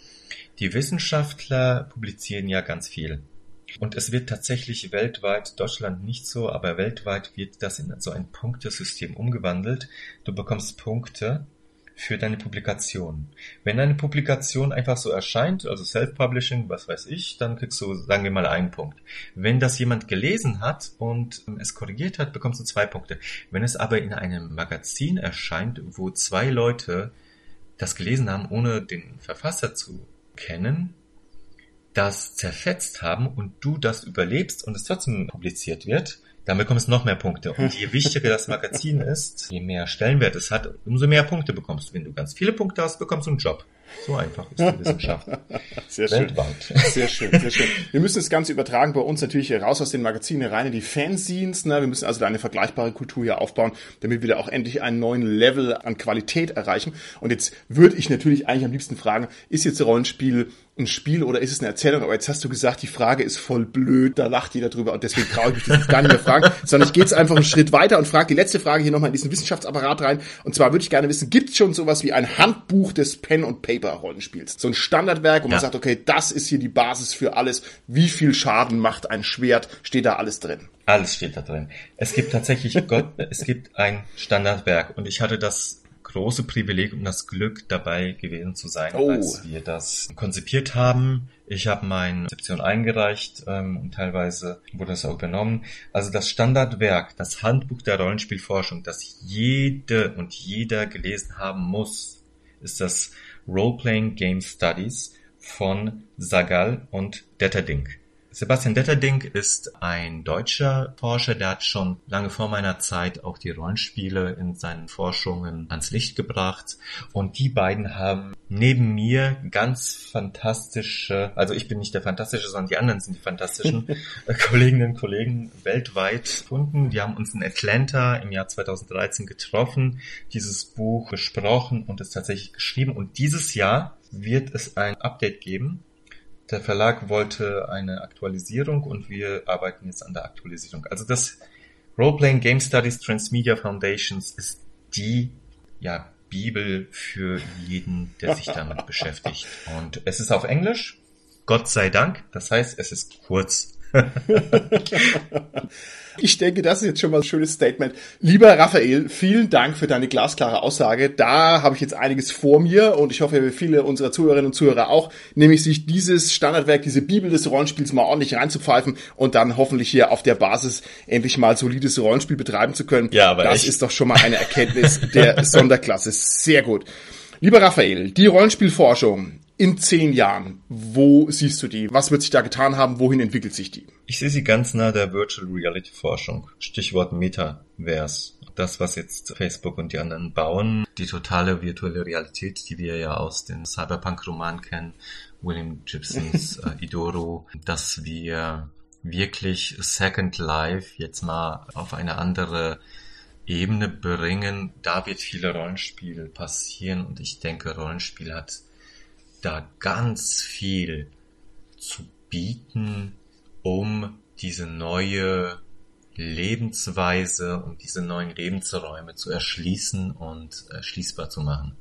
Die Wissenschaftler publizieren ja ganz viel. Und es wird tatsächlich weltweit, Deutschland nicht so, aber weltweit wird das in so ein Punktesystem umgewandelt. Du bekommst Punkte für deine Publikation. Wenn eine Publikation einfach so erscheint, also Self-Publishing, was weiß ich, dann kriegst du, sagen wir mal, einen Punkt. Wenn das jemand gelesen hat und es korrigiert hat, bekommst du zwei Punkte. Wenn es aber in einem Magazin erscheint, wo zwei Leute das gelesen haben, ohne den Verfasser zu kennen, das zerfetzt haben und du das überlebst und es trotzdem publiziert wird, dann bekommst du noch mehr Punkte. Und je wichtiger das Magazin ist, je mehr Stellenwert es hat, umso mehr Punkte bekommst du. Wenn du ganz viele Punkte hast, bekommst du einen Job. So einfach ist die Wissenschaft. Sehr schön. Weltweit. Sehr schön, sehr schön. Wir müssen das Ganze übertragen bei uns natürlich raus aus den Magazinen rein in die Fanzines. Ne? Wir müssen also da eine vergleichbare Kultur hier aufbauen, damit wir da auch endlich einen neuen Level an Qualität erreichen. Und jetzt würde ich natürlich eigentlich am liebsten fragen, ist jetzt Rollenspiel ein Spiel oder ist es eine Erzählung? Aber jetzt hast du gesagt, die Frage ist voll blöd, da lacht jeder drüber und deswegen traue ich mich das gar nicht mehr fragen, sondern ich gehe jetzt einfach einen Schritt weiter und frage die letzte Frage hier nochmal in diesen Wissenschaftsapparat rein. Und zwar würde ich gerne wissen, gibt es schon sowas wie ein Handbuch des Pen- und Paper-Rollenspiels? So ein Standardwerk, wo ja. man sagt, okay, das ist hier die Basis für alles. Wie viel Schaden macht ein Schwert? Steht da alles drin? Alles steht da drin. Es gibt tatsächlich Gott, es gibt ein Standardwerk und ich hatte das große Privileg und das Glück dabei gewesen zu sein, oh. als wir das konzipiert haben. Ich habe meine Konzeption eingereicht ähm, und teilweise wurde das auch übernommen. Also das Standardwerk, das Handbuch der Rollenspielforschung, das jede und jeder gelesen haben muss, ist das Role-Playing Game Studies von Sagal und Detterdink. Sebastian Detterding ist ein deutscher Forscher, der hat schon lange vor meiner Zeit auch die Rollenspiele in seinen Forschungen ans Licht gebracht. Und die beiden haben neben mir ganz fantastische, also ich bin nicht der fantastische, sondern die anderen sind die fantastischen Kolleginnen und Kollegen weltweit gefunden. Die haben uns in Atlanta im Jahr 2013 getroffen, dieses Buch besprochen und es tatsächlich geschrieben. Und dieses Jahr wird es ein Update geben der Verlag wollte eine Aktualisierung und wir arbeiten jetzt an der Aktualisierung. Also das Roleplaying Game Studies Transmedia Foundations ist die ja, Bibel für jeden, der sich damit beschäftigt. Und es ist auf Englisch, Gott sei Dank. Das heißt, es ist kurz. Ich denke, das ist jetzt schon mal ein schönes Statement. Lieber Raphael, vielen Dank für deine glasklare Aussage. Da habe ich jetzt einiges vor mir und ich hoffe, viele unserer Zuhörerinnen und Zuhörer auch, nämlich sich dieses Standardwerk, diese Bibel des Rollenspiels mal ordentlich reinzupfeifen und dann hoffentlich hier auf der Basis endlich mal solides Rollenspiel betreiben zu können. Ja, aber das echt. ist doch schon mal eine Erkenntnis der Sonderklasse. Sehr gut. Lieber Raphael, die Rollenspielforschung in zehn Jahren, wo siehst du die? Was wird sich da getan haben? Wohin entwickelt sich die? Ich sehe sie ganz nah der Virtual Reality Forschung. Stichwort Metaverse. Das, was jetzt Facebook und die anderen bauen, die totale virtuelle Realität, die wir ja aus den Cyberpunk-Romanen kennen, William Gibsons äh, Idoro, dass wir wirklich Second Life jetzt mal auf eine andere Ebene bringen. Da wird viel Rollenspiel passieren und ich denke, Rollenspiel hat da ganz viel zu bieten, um diese neue Lebensweise und diese neuen Lebensräume zu erschließen und erschließbar zu machen.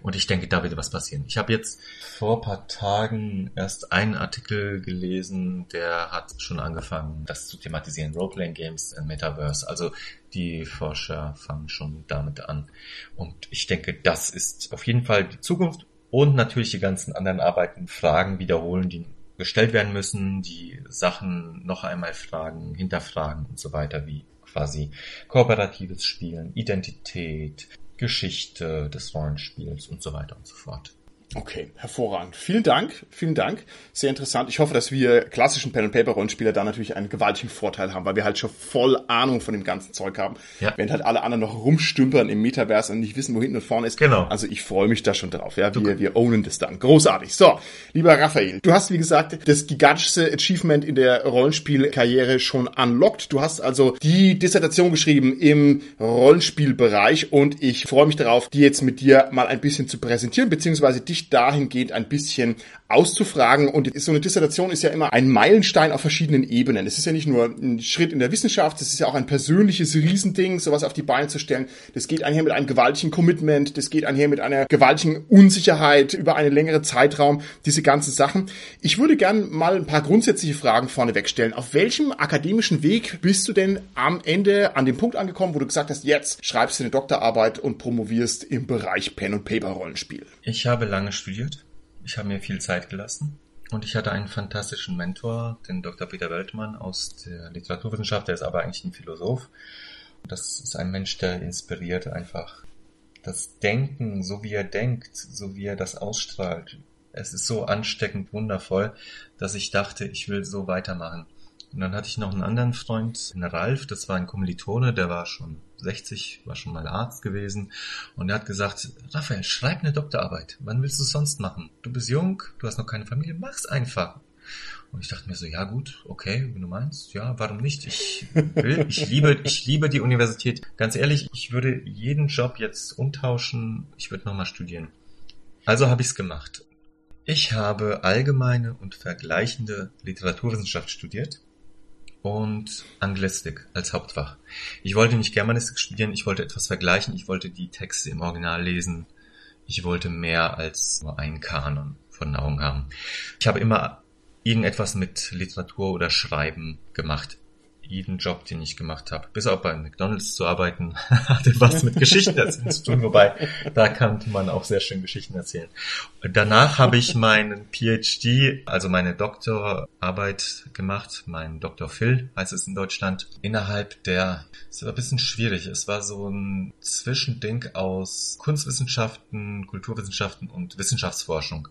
Und ich denke, da wird was passieren. Ich habe jetzt vor paar Tagen erst einen Artikel gelesen, der hat schon angefangen, das zu thematisieren. Roleplaying Games and Metaverse. Also die Forscher fangen schon damit an. Und ich denke, das ist auf jeden Fall die Zukunft und natürlich die ganzen anderen Arbeiten, Fragen wiederholen, die gestellt werden müssen, die Sachen noch einmal fragen, hinterfragen und so weiter, wie quasi kooperatives Spielen, Identität, Geschichte des Rollenspiels und so weiter und so fort. Okay, hervorragend. Vielen Dank, vielen Dank. Sehr interessant. Ich hoffe, dass wir klassischen Pen-and-Paper-Rollenspieler da natürlich einen gewaltigen Vorteil haben, weil wir halt schon voll Ahnung von dem ganzen Zeug haben. Ja. Während halt alle anderen noch rumstümpern im Metaverse und nicht wissen, wo hinten und vorne ist. Genau. Also ich freue mich da schon drauf. Ja, wir, wir ownen das dann. Großartig. So, lieber Raphael, du hast, wie gesagt, das gigantischste Achievement in der Rollenspielkarriere schon unlocked. Du hast also die Dissertation geschrieben im Rollenspielbereich und ich freue mich darauf, die jetzt mit dir mal ein bisschen zu präsentieren, beziehungsweise dich dahingehend ein bisschen auszufragen. Und so eine Dissertation ist ja immer ein Meilenstein auf verschiedenen Ebenen. Es ist ja nicht nur ein Schritt in der Wissenschaft, es ist ja auch ein persönliches Riesending, sowas auf die Beine zu stellen. Das geht einher mit einem gewaltigen Commitment, das geht einher mit einer gewaltigen Unsicherheit über einen längeren Zeitraum, diese ganzen Sachen. Ich würde gern mal ein paar grundsätzliche Fragen vorneweg stellen. Auf welchem akademischen Weg bist du denn am Ende an dem Punkt angekommen, wo du gesagt hast, jetzt schreibst du eine Doktorarbeit und promovierst im Bereich Pen- und Paper-Rollenspiel? Ich habe lange studiert. Ich habe mir viel Zeit gelassen. Und ich hatte einen fantastischen Mentor, den Dr. Peter Weltmann aus der Literaturwissenschaft. Der ist aber eigentlich ein Philosoph. Das ist ein Mensch, der inspiriert einfach das Denken, so wie er denkt, so wie er das ausstrahlt, es ist so ansteckend wundervoll, dass ich dachte, ich will so weitermachen. Und dann hatte ich noch einen anderen Freund, einen Ralf, das war ein Kommilitone, der war schon 60, war schon mal Arzt gewesen. Und er hat gesagt, Raphael, schreib eine Doktorarbeit. Wann willst du es sonst machen? Du bist jung, du hast noch keine Familie, mach's einfach. Und ich dachte mir so, ja gut, okay, wenn du meinst, ja, warum nicht? Ich will, ich liebe, ich liebe die Universität. Ganz ehrlich, ich würde jeden Job jetzt umtauschen. Ich würde nochmal studieren. Also habe ich es gemacht. Ich habe allgemeine und vergleichende Literaturwissenschaft studiert und Anglistik als Hauptfach. Ich wollte nicht Germanistik studieren, ich wollte etwas vergleichen, ich wollte die Texte im Original lesen. Ich wollte mehr als nur einen Kanon vor den Augen haben. Ich habe immer irgendetwas mit Literatur oder Schreiben gemacht jeden Job, den ich gemacht habe, bis auch bei McDonalds zu arbeiten, hatte was mit Geschichten erzählen zu tun, wobei da kann man auch sehr schön Geschichten erzählen. Danach habe ich meinen PhD, also meine Doktorarbeit gemacht, mein Dr. Phil heißt es in Deutschland, innerhalb der, es war ein bisschen schwierig, es war so ein Zwischending aus Kunstwissenschaften, Kulturwissenschaften und Wissenschaftsforschung.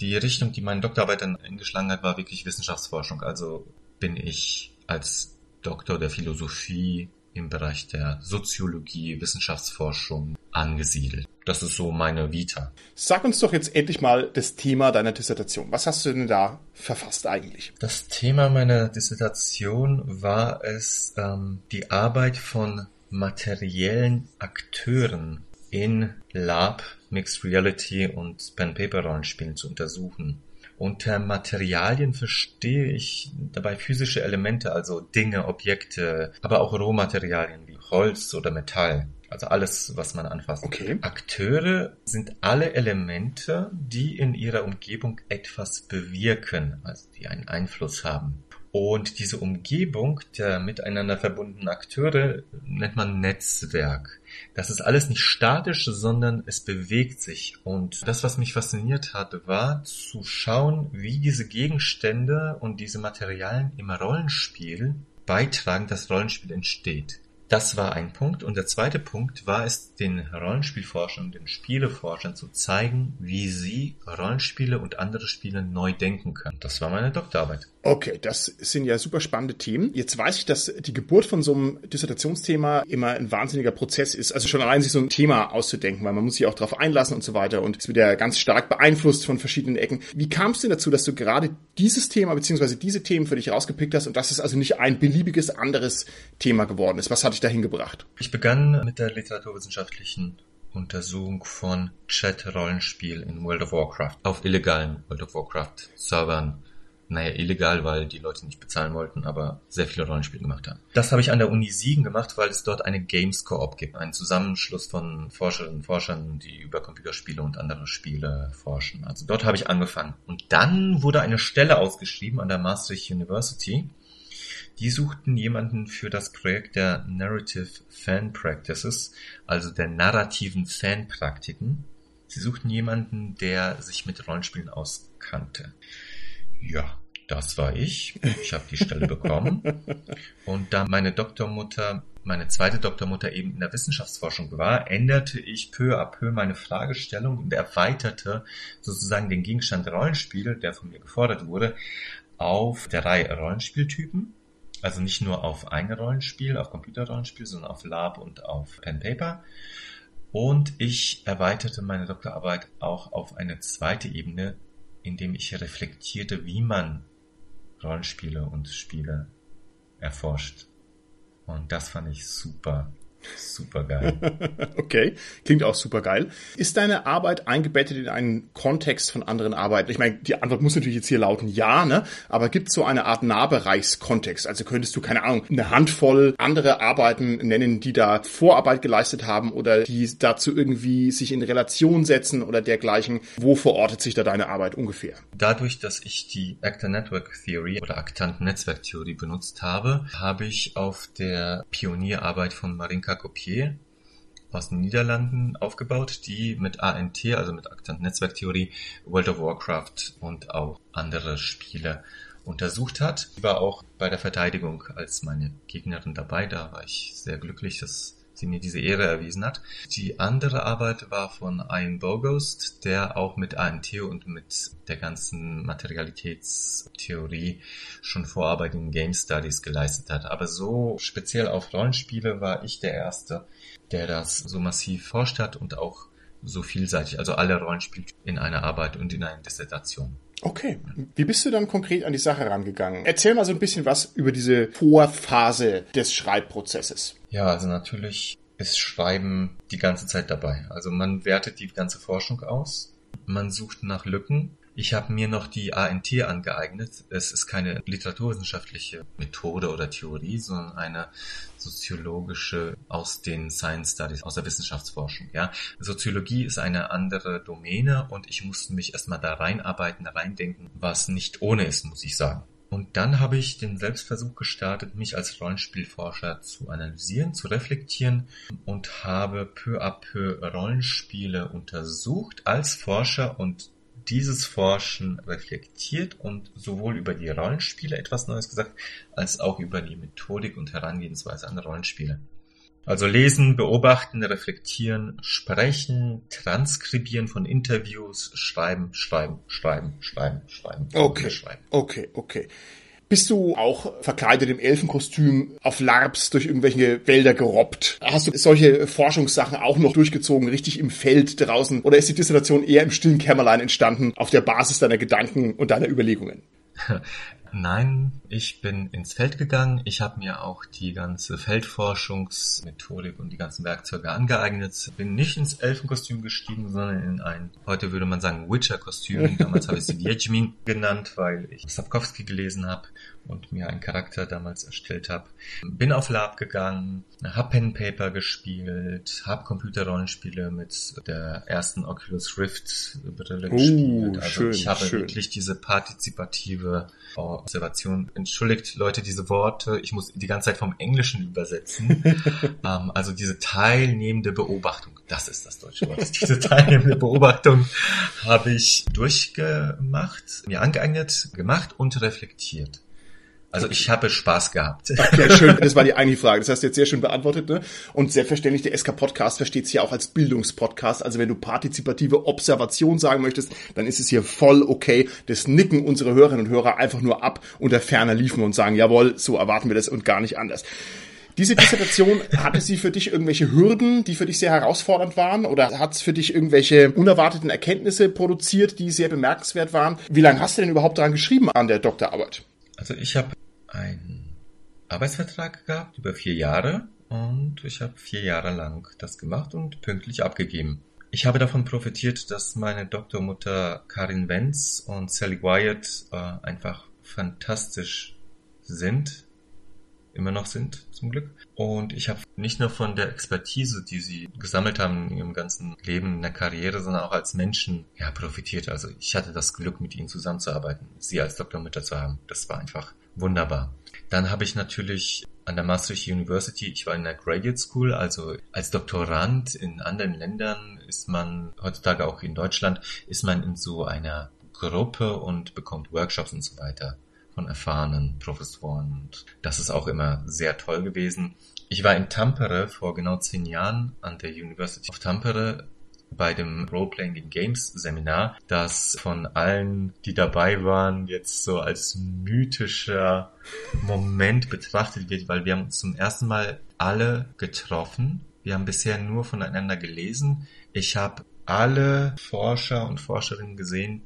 Die Richtung, die meine Doktorarbeit dann eingeschlagen hat, war wirklich Wissenschaftsforschung. Also bin ich als Doktor der Philosophie im Bereich der Soziologie, Wissenschaftsforschung angesiedelt. Das ist so meine Vita. Sag uns doch jetzt endlich mal das Thema deiner Dissertation. Was hast du denn da verfasst eigentlich? Das Thema meiner Dissertation war es, ähm, die Arbeit von materiellen Akteuren in Lab, Mixed Reality und Pen-Paper-Rollenspielen zu untersuchen. Unter Materialien verstehe ich dabei physische Elemente, also Dinge, Objekte, aber auch Rohmaterialien wie Holz oder Metall. Also alles, was man anfasst. Okay. Akteure sind alle Elemente, die in ihrer Umgebung etwas bewirken, also die einen Einfluss haben. Und diese Umgebung der miteinander verbundenen Akteure nennt man Netzwerk. Das ist alles nicht statisch, sondern es bewegt sich. Und das, was mich fasziniert hat, war zu schauen, wie diese Gegenstände und diese Materialien im Rollenspiel beitragen, dass Rollenspiel entsteht. Das war ein Punkt. Und der zweite Punkt war es, den Rollenspielforschern und den Spieleforschern zu zeigen, wie sie Rollenspiele und andere Spiele neu denken können. Das war meine Doktorarbeit. Okay, das sind ja super spannende Themen. Jetzt weiß ich, dass die Geburt von so einem Dissertationsthema immer ein wahnsinniger Prozess ist. Also schon allein sich so ein Thema auszudenken, weil man muss sich auch darauf einlassen und so weiter. Und es wird ja ganz stark beeinflusst von verschiedenen Ecken. Wie kam es denn dazu, dass du gerade dieses Thema beziehungsweise diese Themen für dich rausgepickt hast und dass es also nicht ein beliebiges anderes Thema geworden ist? Was hat dich dahin gebracht? Ich begann mit der literaturwissenschaftlichen Untersuchung von Chat-Rollenspiel in World of Warcraft auf illegalen World of Warcraft Servern naja, illegal, weil die Leute nicht bezahlen wollten, aber sehr viele Rollenspiele gemacht haben. Das habe ich an der Uni Siegen gemacht, weil es dort eine Games Co-op gibt. Einen Zusammenschluss von Forscherinnen und Forschern, die über Computerspiele und andere Spiele forschen. Also dort habe ich angefangen. Und dann wurde eine Stelle ausgeschrieben an der Maastricht University. Die suchten jemanden für das Projekt der Narrative Fan Practices, also der narrativen Fanpraktiken. Sie suchten jemanden, der sich mit Rollenspielen auskannte. Ja, das war ich. Ich habe die Stelle bekommen. Und da meine Doktormutter, meine zweite Doktormutter eben in der Wissenschaftsforschung war, änderte ich peu à peu meine Fragestellung und erweiterte sozusagen den Gegenstand Rollenspiel, der von mir gefordert wurde, auf drei Rollenspieltypen. Also nicht nur auf ein Rollenspiel, auf Computerrollenspiel, sondern auf Lab und auf Pen Paper. Und ich erweiterte meine Doktorarbeit auch auf eine zweite Ebene, indem ich reflektierte, wie man Rollenspiele und Spiele erforscht. Und das fand ich super. Super geil. okay, klingt auch super geil. Ist deine Arbeit eingebettet in einen Kontext von anderen Arbeiten? Ich meine, die Antwort muss natürlich jetzt hier lauten ja, ne? Aber gibt es so eine Art Nahbereichskontext? Also könntest du, keine Ahnung, eine Handvoll andere Arbeiten nennen, die da Vorarbeit geleistet haben oder die dazu irgendwie sich in Relation setzen oder dergleichen? Wo verortet sich da deine Arbeit ungefähr? Dadurch, dass ich die Actor Network Theory oder Aktanten-Netzwerktheorie benutzt habe, habe ich auf der Pionierarbeit von Marinka Copier aus den Niederlanden aufgebaut, die mit ANT, also mit Aktant Netzwerktheorie, World of Warcraft und auch andere Spiele untersucht hat. Ich war auch bei der Verteidigung als meine Gegnerin dabei, da war ich sehr glücklich. Das sie mir diese Ehre erwiesen hat. Die andere Arbeit war von Ian Bogost, der auch mit ANT und mit der ganzen Materialitätstheorie schon Vorarbeit in Game Studies geleistet hat. Aber so speziell auf Rollenspiele war ich der Erste, der das so massiv forscht hat und auch so vielseitig, also alle Rollenspiele in einer Arbeit und in einer Dissertation. Okay. Wie bist du dann konkret an die Sache rangegangen? Erzähl mal so ein bisschen was über diese Vorphase des Schreibprozesses. Ja, also natürlich ist Schreiben die ganze Zeit dabei. Also man wertet die ganze Forschung aus, man sucht nach Lücken, ich habe mir noch die ANT angeeignet. Es ist keine literaturwissenschaftliche Methode oder Theorie, sondern eine soziologische aus den Science Studies, aus der Wissenschaftsforschung. Ja, Soziologie ist eine andere Domäne und ich musste mich erstmal da reinarbeiten, reindenken, was nicht ohne ist, muss ich sagen. Und dann habe ich den Selbstversuch gestartet, mich als Rollenspielforscher zu analysieren, zu reflektieren und habe peu à peu Rollenspiele untersucht als Forscher und dieses Forschen reflektiert und sowohl über die Rollenspiele etwas Neues gesagt, als auch über die Methodik und Herangehensweise an Rollenspiele. Also lesen, beobachten, reflektieren, sprechen, transkribieren von Interviews, schreiben, schreiben, schreiben, schreiben, schreiben. Okay, schreiben. okay, okay. Bist du auch verkleidet im Elfenkostüm auf LARPs durch irgendwelche Wälder gerobbt? Hast du solche Forschungssachen auch noch durchgezogen, richtig im Feld draußen? Oder ist die Dissertation eher im stillen Kämmerlein entstanden, auf der Basis deiner Gedanken und deiner Überlegungen? Nein, ich bin ins Feld gegangen. Ich habe mir auch die ganze Feldforschungsmethodik und die ganzen Werkzeuge angeeignet. Bin nicht ins Elfenkostüm gestiegen, sondern in ein, heute würde man sagen, Witcher-Kostüm. Damals habe ich sie Wiedźmin genannt, weil ich Sapkowski gelesen habe und mir einen Charakter damals erstellt habe. Bin auf Lab gegangen, hab Pen Paper gespielt, hab Computerrollenspiele mit der ersten Oculus Rift Brille uh, gespielt. Also schön, ich habe schön. wirklich diese partizipative Observation. Entschuldigt Leute diese Worte, ich muss die ganze Zeit vom Englischen übersetzen. ähm, also diese teilnehmende Beobachtung, das ist das deutsche Wort. diese teilnehmende Beobachtung habe ich durchgemacht, mir angeeignet, gemacht und reflektiert. Also ich habe Spaß gehabt. Okay, schön. Das war die eigentliche Frage. Das hast du jetzt sehr schön beantwortet. Ne? Und selbstverständlich, der SK-Podcast versteht sich ja auch als Bildungspodcast. Also wenn du partizipative Observation sagen möchtest, dann ist es hier voll okay. Das nicken unsere Hörerinnen und Hörer einfach nur ab unter ferner liefen und sagen, jawohl, so erwarten wir das und gar nicht anders. Diese Dissertation, hatte sie für dich irgendwelche Hürden, die für dich sehr herausfordernd waren? Oder hat es für dich irgendwelche unerwarteten Erkenntnisse produziert, die sehr bemerkenswert waren? Wie lange hast du denn überhaupt daran geschrieben an der Doktorarbeit? Also ich habe einen Arbeitsvertrag gehabt über vier Jahre und ich habe vier Jahre lang das gemacht und pünktlich abgegeben. Ich habe davon profitiert, dass meine Doktormutter Karin Wenz und Sally Wyatt äh, einfach fantastisch sind, immer noch sind zum Glück. Und ich habe nicht nur von der Expertise, die sie gesammelt haben in ihrem ganzen Leben, in der Karriere, sondern auch als Menschen ja, profitiert. Also ich hatte das Glück, mit ihnen zusammenzuarbeiten, sie als Doktormutter zu haben. Das war einfach wunderbar. Dann habe ich natürlich an der Maastricht University, ich war in der Graduate School, also als Doktorand in anderen Ländern ist man, heutzutage auch in Deutschland, ist man in so einer Gruppe und bekommt Workshops und so weiter von erfahrenen Professoren. Und das ist auch immer sehr toll gewesen. Ich war in Tampere vor genau zehn Jahren an der University of Tampere bei dem Role-Playing in Games Seminar, das von allen, die dabei waren, jetzt so als mythischer Moment betrachtet wird, weil wir haben uns zum ersten Mal alle getroffen. Wir haben bisher nur voneinander gelesen. Ich habe alle Forscher und Forscherinnen gesehen,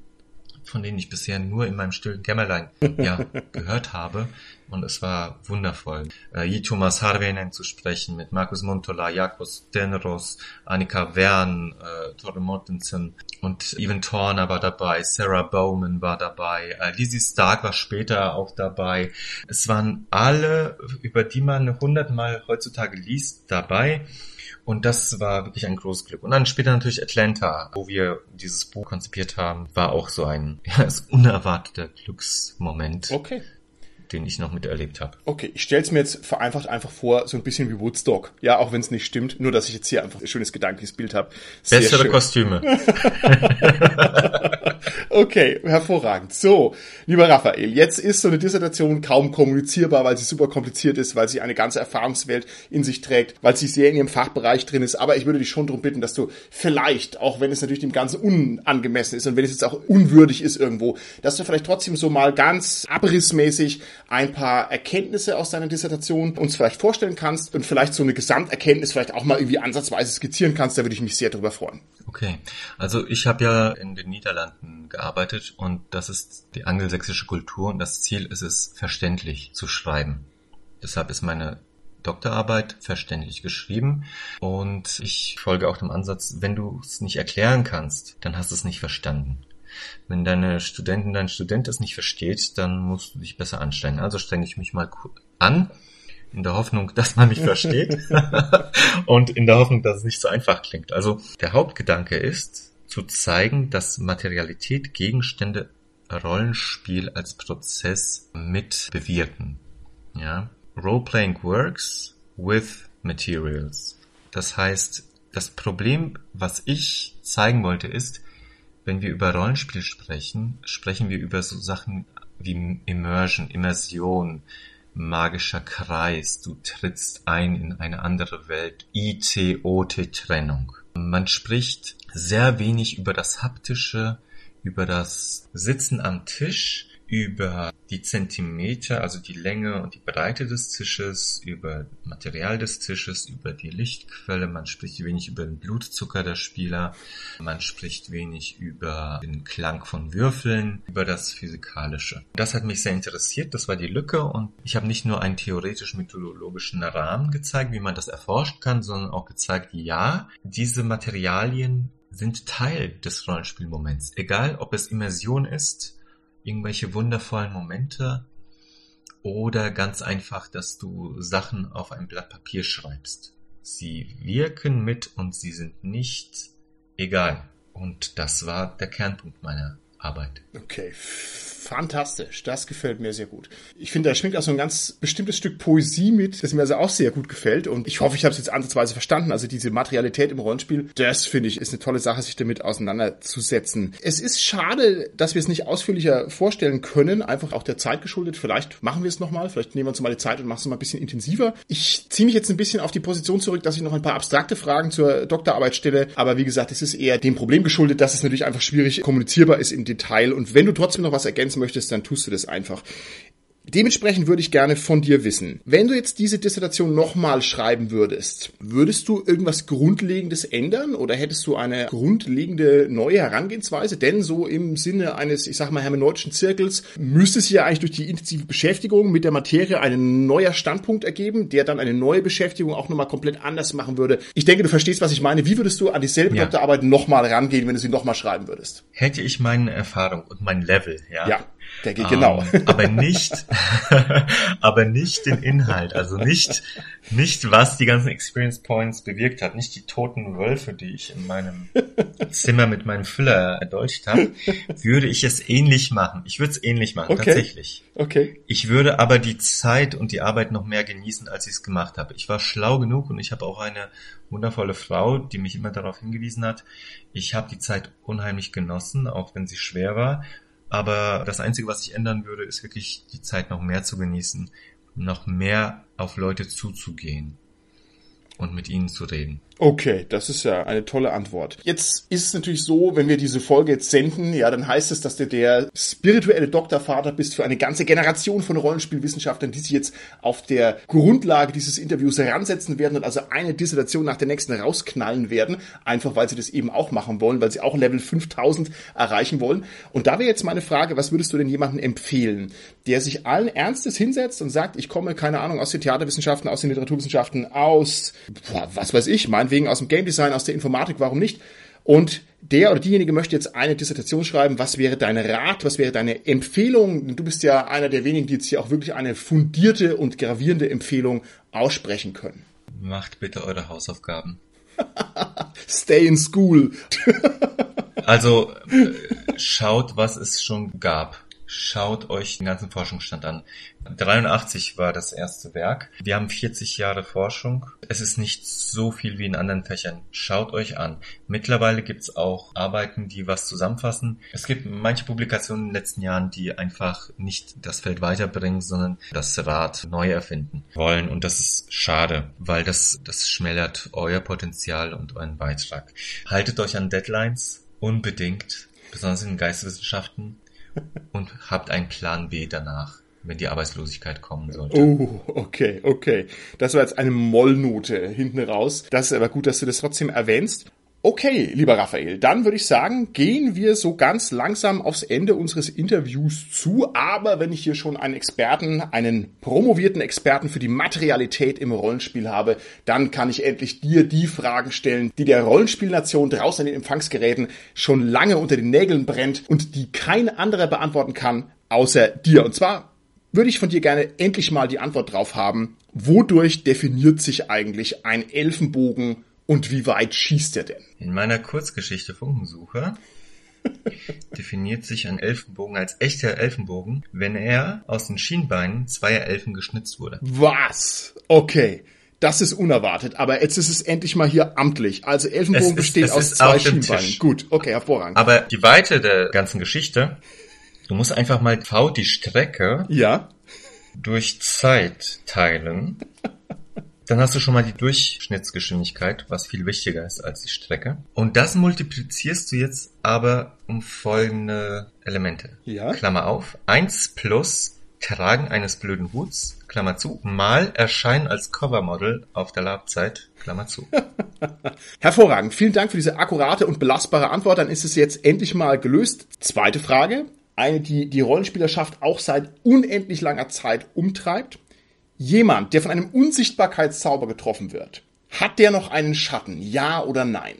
von denen ich bisher nur in meinem stillen Kämmerlein ja, gehört habe. Und es war wundervoll. Äh, Thomas Harvenen zu sprechen, mit Markus Montola, Jakobs Denros, Annika Wern, äh, Torre Mortensen und Evan Torner war dabei, Sarah Bowman war dabei, äh, Lizzie Stark war später auch dabei. Es waren alle, über die man hundertmal heutzutage liest, dabei. Und das war wirklich ein großes Glück. Und dann später natürlich Atlanta, wo wir dieses Buch konzipiert haben, war auch so ein ja, unerwarteter Glücksmoment. Okay den ich noch miterlebt habe. Okay, ich stelle es mir jetzt vereinfacht einfach vor, so ein bisschen wie Woodstock. Ja, auch wenn es nicht stimmt, nur dass ich jetzt hier einfach ein schönes gedankliches Bild habe. Bessere schön. Kostüme. Okay, hervorragend. So, lieber Raphael, jetzt ist so eine Dissertation kaum kommunizierbar, weil sie super kompliziert ist, weil sie eine ganze Erfahrungswelt in sich trägt, weil sie sehr in ihrem Fachbereich drin ist. Aber ich würde dich schon darum bitten, dass du vielleicht, auch wenn es natürlich dem Ganzen unangemessen ist und wenn es jetzt auch unwürdig ist irgendwo, dass du vielleicht trotzdem so mal ganz abrissmäßig ein paar Erkenntnisse aus deiner Dissertation uns vielleicht vorstellen kannst und vielleicht so eine Gesamterkenntnis vielleicht auch mal irgendwie ansatzweise skizzieren kannst. Da würde ich mich sehr darüber freuen. Okay, also ich habe ja in den Niederlanden gearbeitet und das ist die angelsächsische Kultur und das Ziel ist es, verständlich zu schreiben. Deshalb ist meine Doktorarbeit verständlich geschrieben und ich folge auch dem Ansatz, wenn du es nicht erklären kannst, dann hast du es nicht verstanden. Wenn deine Studentin, dein Student es nicht versteht, dann musst du dich besser anstrengen. Also strenge ich mich mal an, in der Hoffnung, dass man mich versteht und in der Hoffnung, dass es nicht so einfach klingt. Also der Hauptgedanke ist, zu zeigen, dass Materialität, Gegenstände, Rollenspiel als Prozess mit bewirken. Ja? Role-playing works with materials. Das heißt, das Problem, was ich zeigen wollte, ist, wenn wir über Rollenspiel sprechen, sprechen wir über so Sachen wie Immersion, Immersion, magischer Kreis, du trittst ein in eine andere Welt, ITOT-Trennung. Man spricht sehr wenig über das Haptische, über das Sitzen am Tisch, über die Zentimeter, also die Länge und die Breite des Tisches, über Material des Tisches, über die Lichtquelle. Man spricht wenig über den Blutzucker der Spieler. Man spricht wenig über den Klang von Würfeln, über das Physikalische. Das hat mich sehr interessiert. Das war die Lücke und ich habe nicht nur einen theoretisch-methodologischen Rahmen gezeigt, wie man das erforschen kann, sondern auch gezeigt, ja, diese Materialien sind Teil des Rollenspielmoments. Egal, ob es Immersion ist, irgendwelche wundervollen Momente oder ganz einfach, dass du Sachen auf ein Blatt Papier schreibst. Sie wirken mit und sie sind nicht egal. Und das war der Kernpunkt meiner Arbeit. Okay, fantastisch. Das gefällt mir sehr gut. Ich finde, da schwingt auch so ein ganz bestimmtes Stück Poesie mit, das mir also auch sehr gut gefällt. Und ich hoffe, ich habe es jetzt ansatzweise verstanden. Also diese Materialität im Rollenspiel, das finde ich, ist eine tolle Sache, sich damit auseinanderzusetzen. Es ist schade, dass wir es nicht ausführlicher vorstellen können, einfach auch der Zeit geschuldet. Vielleicht machen wir es nochmal, vielleicht nehmen wir uns mal die Zeit und machen es mal ein bisschen intensiver. Ich ziehe mich jetzt ein bisschen auf die Position zurück, dass ich noch ein paar abstrakte Fragen zur Doktorarbeit stelle. Aber wie gesagt, es ist eher dem Problem geschuldet, dass es natürlich einfach schwierig kommunizierbar ist im Detail. Und wenn du trotzdem noch was umsetzen möchtest, dann tust du das einfach. Dementsprechend würde ich gerne von dir wissen, wenn du jetzt diese Dissertation nochmal schreiben würdest, würdest du irgendwas Grundlegendes ändern oder hättest du eine grundlegende neue Herangehensweise? Denn so im Sinne eines, ich sag mal, hermeneutischen Zirkels müsste sich ja eigentlich durch die intensive Beschäftigung mit der Materie ein neuer Standpunkt ergeben, der dann eine neue Beschäftigung auch nochmal komplett anders machen würde. Ich denke, du verstehst, was ich meine. Wie würdest du an dieselbe ja. Doktorarbeit nochmal rangehen, wenn du sie nochmal schreiben würdest? Hätte ich meine Erfahrung und mein Level, ja. Ja Denke ich, genau. Ähm, aber nicht, aber nicht den Inhalt, also nicht, nicht was die ganzen Experience Points bewirkt hat, nicht die toten Wölfe, die ich in meinem Zimmer mit meinem Füller erdolcht habe, würde ich es ähnlich machen. Ich würde es ähnlich machen, okay. tatsächlich. Okay. Ich würde aber die Zeit und die Arbeit noch mehr genießen, als ich es gemacht habe. Ich war schlau genug und ich habe auch eine wundervolle Frau, die mich immer darauf hingewiesen hat. Ich habe die Zeit unheimlich genossen, auch wenn sie schwer war aber das Einzige, was ich ändern würde, ist wirklich die Zeit noch mehr zu genießen, noch mehr auf Leute zuzugehen und mit ihnen zu reden. Okay, das ist ja eine tolle Antwort. Jetzt ist es natürlich so, wenn wir diese Folge jetzt senden, ja, dann heißt es, dass du der spirituelle Doktorvater bist für eine ganze Generation von Rollenspielwissenschaftlern, die sich jetzt auf der Grundlage dieses Interviews heransetzen werden und also eine Dissertation nach der nächsten rausknallen werden, einfach weil sie das eben auch machen wollen, weil sie auch Level 5000 erreichen wollen. Und da wäre jetzt meine Frage, was würdest du denn jemandem empfehlen, der sich allen Ernstes hinsetzt und sagt, ich komme, keine Ahnung, aus den Theaterwissenschaften, aus den Literaturwissenschaften, aus, was weiß ich, mein meinetwegen aus dem Game Design, aus der Informatik, warum nicht? Und der oder diejenige möchte jetzt eine Dissertation schreiben. Was wäre dein Rat? Was wäre deine Empfehlung? Du bist ja einer der wenigen, die jetzt hier auch wirklich eine fundierte und gravierende Empfehlung aussprechen können. Macht bitte eure Hausaufgaben. Stay in school. also schaut, was es schon gab. Schaut euch den ganzen Forschungsstand an. 83 war das erste Werk. Wir haben 40 Jahre Forschung. Es ist nicht so viel wie in anderen Fächern. Schaut euch an. Mittlerweile gibt's auch Arbeiten, die was zusammenfassen. Es gibt manche Publikationen in den letzten Jahren, die einfach nicht das Feld weiterbringen, sondern das Rad neu erfinden wollen. Und das ist schade, weil das, das schmälert euer Potenzial und euren Beitrag. Haltet euch an Deadlines unbedingt, besonders in Geisteswissenschaften und habt einen Plan B danach, wenn die Arbeitslosigkeit kommen sollte. Oh, okay, okay. Das war jetzt eine Mollnote hinten raus. Das ist aber gut, dass du das trotzdem erwähnst. Okay, lieber Raphael, dann würde ich sagen, gehen wir so ganz langsam aufs Ende unseres Interviews zu. Aber wenn ich hier schon einen Experten, einen promovierten Experten für die Materialität im Rollenspiel habe, dann kann ich endlich dir die Fragen stellen, die der Rollenspielnation draußen an den Empfangsgeräten schon lange unter den Nägeln brennt und die kein anderer beantworten kann, außer dir. Und zwar würde ich von dir gerne endlich mal die Antwort drauf haben. Wodurch definiert sich eigentlich ein Elfenbogen und wie weit schießt er denn? In meiner Kurzgeschichte Funkensucher definiert sich ein Elfenbogen als echter Elfenbogen, wenn er aus den Schienbeinen zweier Elfen geschnitzt wurde. Was? Okay. Das ist unerwartet, aber jetzt ist es endlich mal hier amtlich. Also Elfenbogen ist, besteht aus zwei Schienbeinen. Gut, okay, hervorragend. Aber die Weite der ganzen Geschichte, du musst einfach mal V die Strecke ja. durch Zeit teilen. Dann hast du schon mal die Durchschnittsgeschwindigkeit, was viel wichtiger ist als die Strecke. Und das multiplizierst du jetzt aber um folgende Elemente. Ja. Klammer auf. eins plus Tragen eines blöden Huts, Klammer zu, mal Erscheinen als Covermodel auf der Labzeit, Klammer zu. Hervorragend. Vielen Dank für diese akkurate und belastbare Antwort. Dann ist es jetzt endlich mal gelöst. Zweite Frage. Eine, die die Rollenspielerschaft auch seit unendlich langer Zeit umtreibt. Jemand, der von einem Unsichtbarkeitszauber getroffen wird, hat der noch einen Schatten? Ja oder nein?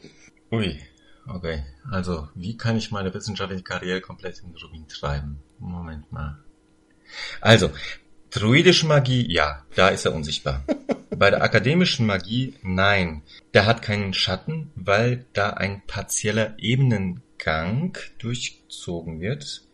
Ui, okay. Also, wie kann ich meine wissenschaftliche Karriere komplett in Rubin treiben? Moment mal. Also, druidische Magie, ja, da ist er unsichtbar. Bei der akademischen Magie, nein. Der hat keinen Schatten, weil da ein partieller Ebenengang durchzogen wird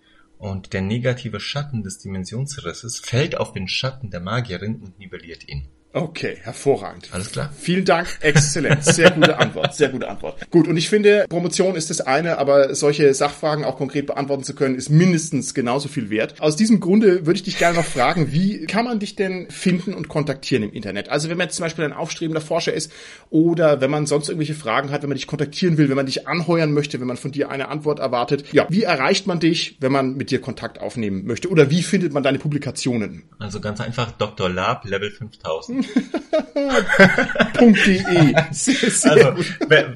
und der negative Schatten des Dimensionsrisses fällt auf den Schatten der Magierin und nivelliert ihn. Okay, hervorragend. Alles klar. Vielen Dank, exzellent. Sehr gute Antwort, sehr gute Antwort. Gut, und ich finde, Promotion ist das eine, aber solche Sachfragen auch konkret beantworten zu können, ist mindestens genauso viel wert. Aus diesem Grunde würde ich dich gerne noch fragen, wie kann man dich denn finden und kontaktieren im Internet? Also wenn man jetzt zum Beispiel ein aufstrebender Forscher ist oder wenn man sonst irgendwelche Fragen hat, wenn man dich kontaktieren will, wenn man dich anheuern möchte, wenn man von dir eine Antwort erwartet. Ja, wie erreicht man dich, wenn man mit dir Kontakt aufnehmen möchte? Oder wie findet man deine Publikationen? Also ganz einfach Dr. Lab Level 5000. .de. Sehr, sehr also, wenn,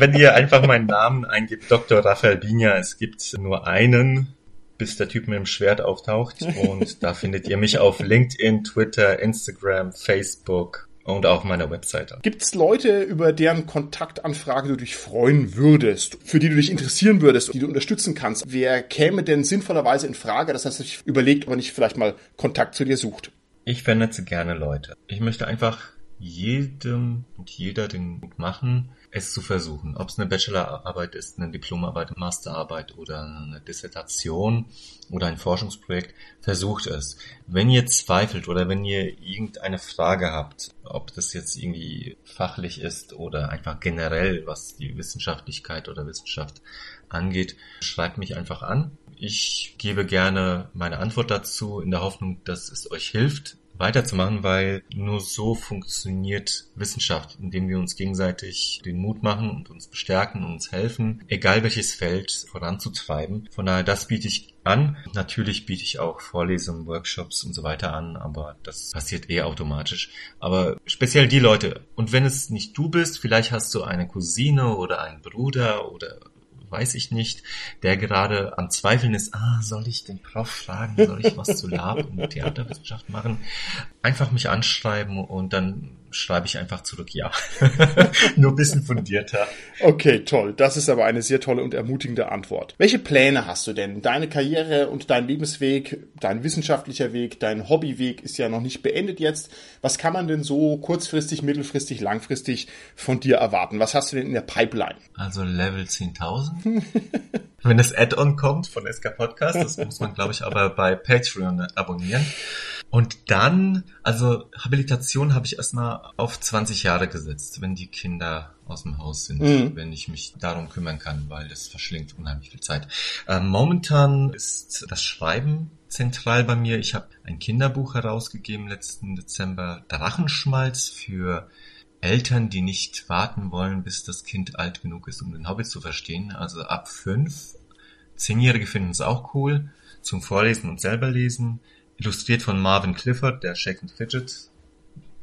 wenn, ihr einfach meinen Namen eingibt, Dr. Raphael Binja, es gibt nur einen, bis der Typ mit dem Schwert auftaucht. Und da findet ihr mich auf LinkedIn, Twitter, Instagram, Facebook und auf meiner Webseite. Gibt es Leute, über deren Kontaktanfrage du dich freuen würdest, für die du dich interessieren würdest, die du unterstützen kannst? Wer käme denn sinnvollerweise in Frage, dass er sich überlegt, ob er nicht vielleicht mal Kontakt zu dir sucht? Ich vernetze gerne Leute. Ich möchte einfach jedem und jeder den Mut machen, es zu versuchen. Ob es eine Bachelorarbeit ist, eine Diplomarbeit, eine Masterarbeit oder eine Dissertation oder ein Forschungsprojekt, versucht es. Wenn ihr zweifelt oder wenn ihr irgendeine Frage habt, ob das jetzt irgendwie fachlich ist oder einfach generell, was die Wissenschaftlichkeit oder Wissenschaft angeht, schreibt mich einfach an. Ich gebe gerne meine Antwort dazu in der Hoffnung, dass es euch hilft, weiterzumachen, weil nur so funktioniert Wissenschaft, indem wir uns gegenseitig den Mut machen und uns bestärken und uns helfen, egal welches Feld voranzutreiben. Von daher, das biete ich an. Natürlich biete ich auch Vorlesungen, Workshops und so weiter an, aber das passiert eher automatisch. Aber speziell die Leute. Und wenn es nicht du bist, vielleicht hast du eine Cousine oder einen Bruder oder weiß ich nicht, der gerade am Zweifeln ist, ah, soll ich den Prof fragen, soll ich was zu Lab und Theaterwissenschaft machen? einfach mich anschreiben und dann schreibe ich einfach zurück, ja. Nur ein bisschen fundierter. Okay, toll. Das ist aber eine sehr tolle und ermutigende Antwort. Welche Pläne hast du denn? Deine Karriere und dein Lebensweg, dein wissenschaftlicher Weg, dein Hobbyweg ist ja noch nicht beendet jetzt. Was kann man denn so kurzfristig, mittelfristig, langfristig von dir erwarten? Was hast du denn in der Pipeline? Also Level 10.000. Wenn das Add-on kommt von SK Podcast, das muss man, glaube ich, aber bei Patreon abonnieren. Und dann, also Habilitation habe ich erstmal auf 20 Jahre gesetzt, wenn die Kinder aus dem Haus sind, mhm. wenn ich mich darum kümmern kann, weil das verschlingt unheimlich viel Zeit. Ähm, momentan ist das Schreiben zentral bei mir. Ich habe ein Kinderbuch herausgegeben letzten Dezember, Drachenschmalz für Eltern, die nicht warten wollen, bis das Kind alt genug ist, um den Hobbit zu verstehen. Also ab fünf. Zehnjährige finden es auch cool zum Vorlesen und selber lesen illustriert von Marvin Clifford, der Shake and Fidget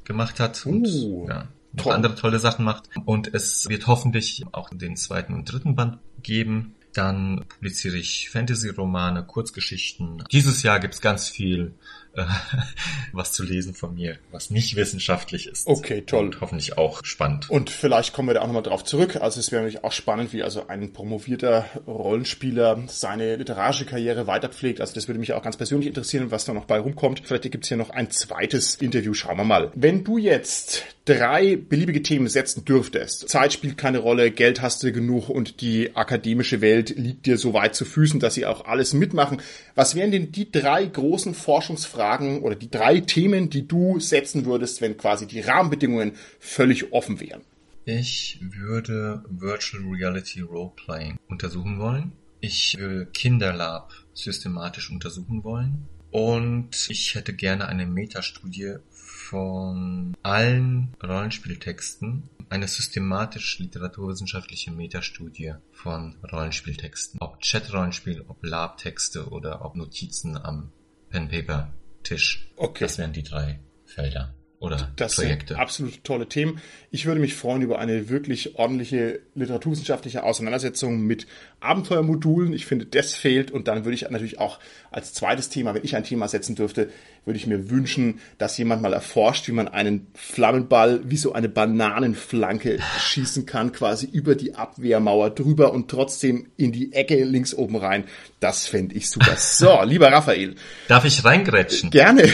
gemacht hat und uh, ja, noch andere tolle Sachen macht. Und es wird hoffentlich auch den zweiten und dritten Band geben. Dann publiziere ich Fantasy-Romane, Kurzgeschichten. Dieses Jahr gibt's ganz viel äh, was zu lesen von mir, was nicht wissenschaftlich ist. Okay, toll. Und hoffentlich auch spannend. Und vielleicht kommen wir da auch nochmal drauf zurück. Also es wäre natürlich auch spannend, wie also ein promovierter Rollenspieler seine literarische Karriere weiterpflegt. Also das würde mich auch ganz persönlich interessieren, was da noch bei rumkommt. Vielleicht gibt's hier noch ein zweites Interview. Schauen wir mal. Wenn du jetzt drei beliebige Themen setzen dürftest, Zeit spielt keine Rolle, Geld hast du genug und die akademische Welt liegt dir so weit zu Füßen, dass sie auch alles mitmachen. Was wären denn die drei großen Forschungsfragen, Fragen oder die drei Themen, die du setzen würdest, wenn quasi die Rahmenbedingungen völlig offen wären? Ich würde Virtual Reality Roleplaying untersuchen wollen. Ich würde Kinderlab systematisch untersuchen wollen. Und ich hätte gerne eine Metastudie von allen Rollenspieltexten, eine systematisch literaturwissenschaftliche Metastudie von Rollenspieltexten. Ob Chat-Rollenspiel, ob Lab-Texte oder ob Notizen am Pen-Paper Tisch. Okay. Das wären die drei Felder oder das Projekte. Sind absolut tolle Themen. Ich würde mich freuen über eine wirklich ordentliche literaturwissenschaftliche Auseinandersetzung mit Abenteuermodulen. Ich finde, das fehlt. Und dann würde ich natürlich auch als zweites Thema, wenn ich ein Thema setzen dürfte, würde ich mir wünschen, dass jemand mal erforscht, wie man einen Flammenball wie so eine Bananenflanke schießen kann, quasi über die Abwehrmauer drüber und trotzdem in die Ecke links oben rein. Das fände ich super. So, lieber Raphael. Darf ich reingrätschen? Gerne.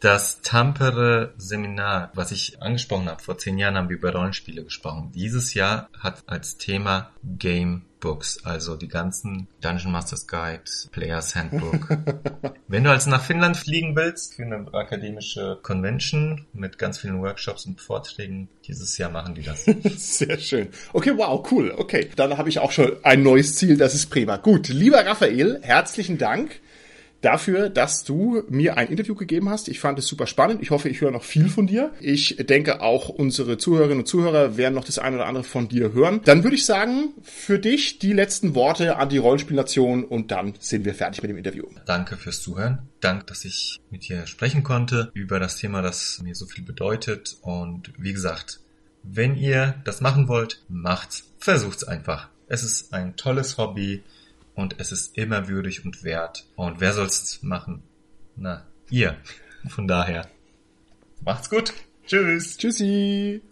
Das Tampere Seminar, was ich angesprochen habe, vor zehn Jahren haben wir über Rollenspiele gesprochen. Dieses Jahr hat als Thema Game Books, also die ganzen Dungeon Masters Guide, Players Handbook. Wenn du also nach Finnland fliegen willst für eine akademische Convention mit ganz vielen Workshops und Vorträgen, dieses Jahr machen die das. Sehr schön. Okay, wow, cool. Okay, dann habe ich auch schon ein neues Ziel, das ist prima. Gut, lieber Raphael, herzlichen Dank dafür, dass du mir ein Interview gegeben hast. Ich fand es super spannend. Ich hoffe, ich höre noch viel von dir. Ich denke, auch unsere Zuhörerinnen und Zuhörer werden noch das eine oder andere von dir hören. Dann würde ich sagen, für dich die letzten Worte an die Rollenspielnation und dann sind wir fertig mit dem Interview. Danke fürs Zuhören. Danke, dass ich mit dir sprechen konnte über das Thema, das mir so viel bedeutet. Und wie gesagt, wenn ihr das machen wollt, macht's. Versucht's einfach. Es ist ein tolles Hobby und es ist immer würdig und wert. Und wer soll's machen? Na, ihr. Von daher. Macht's gut. Tschüss. Tschüssi.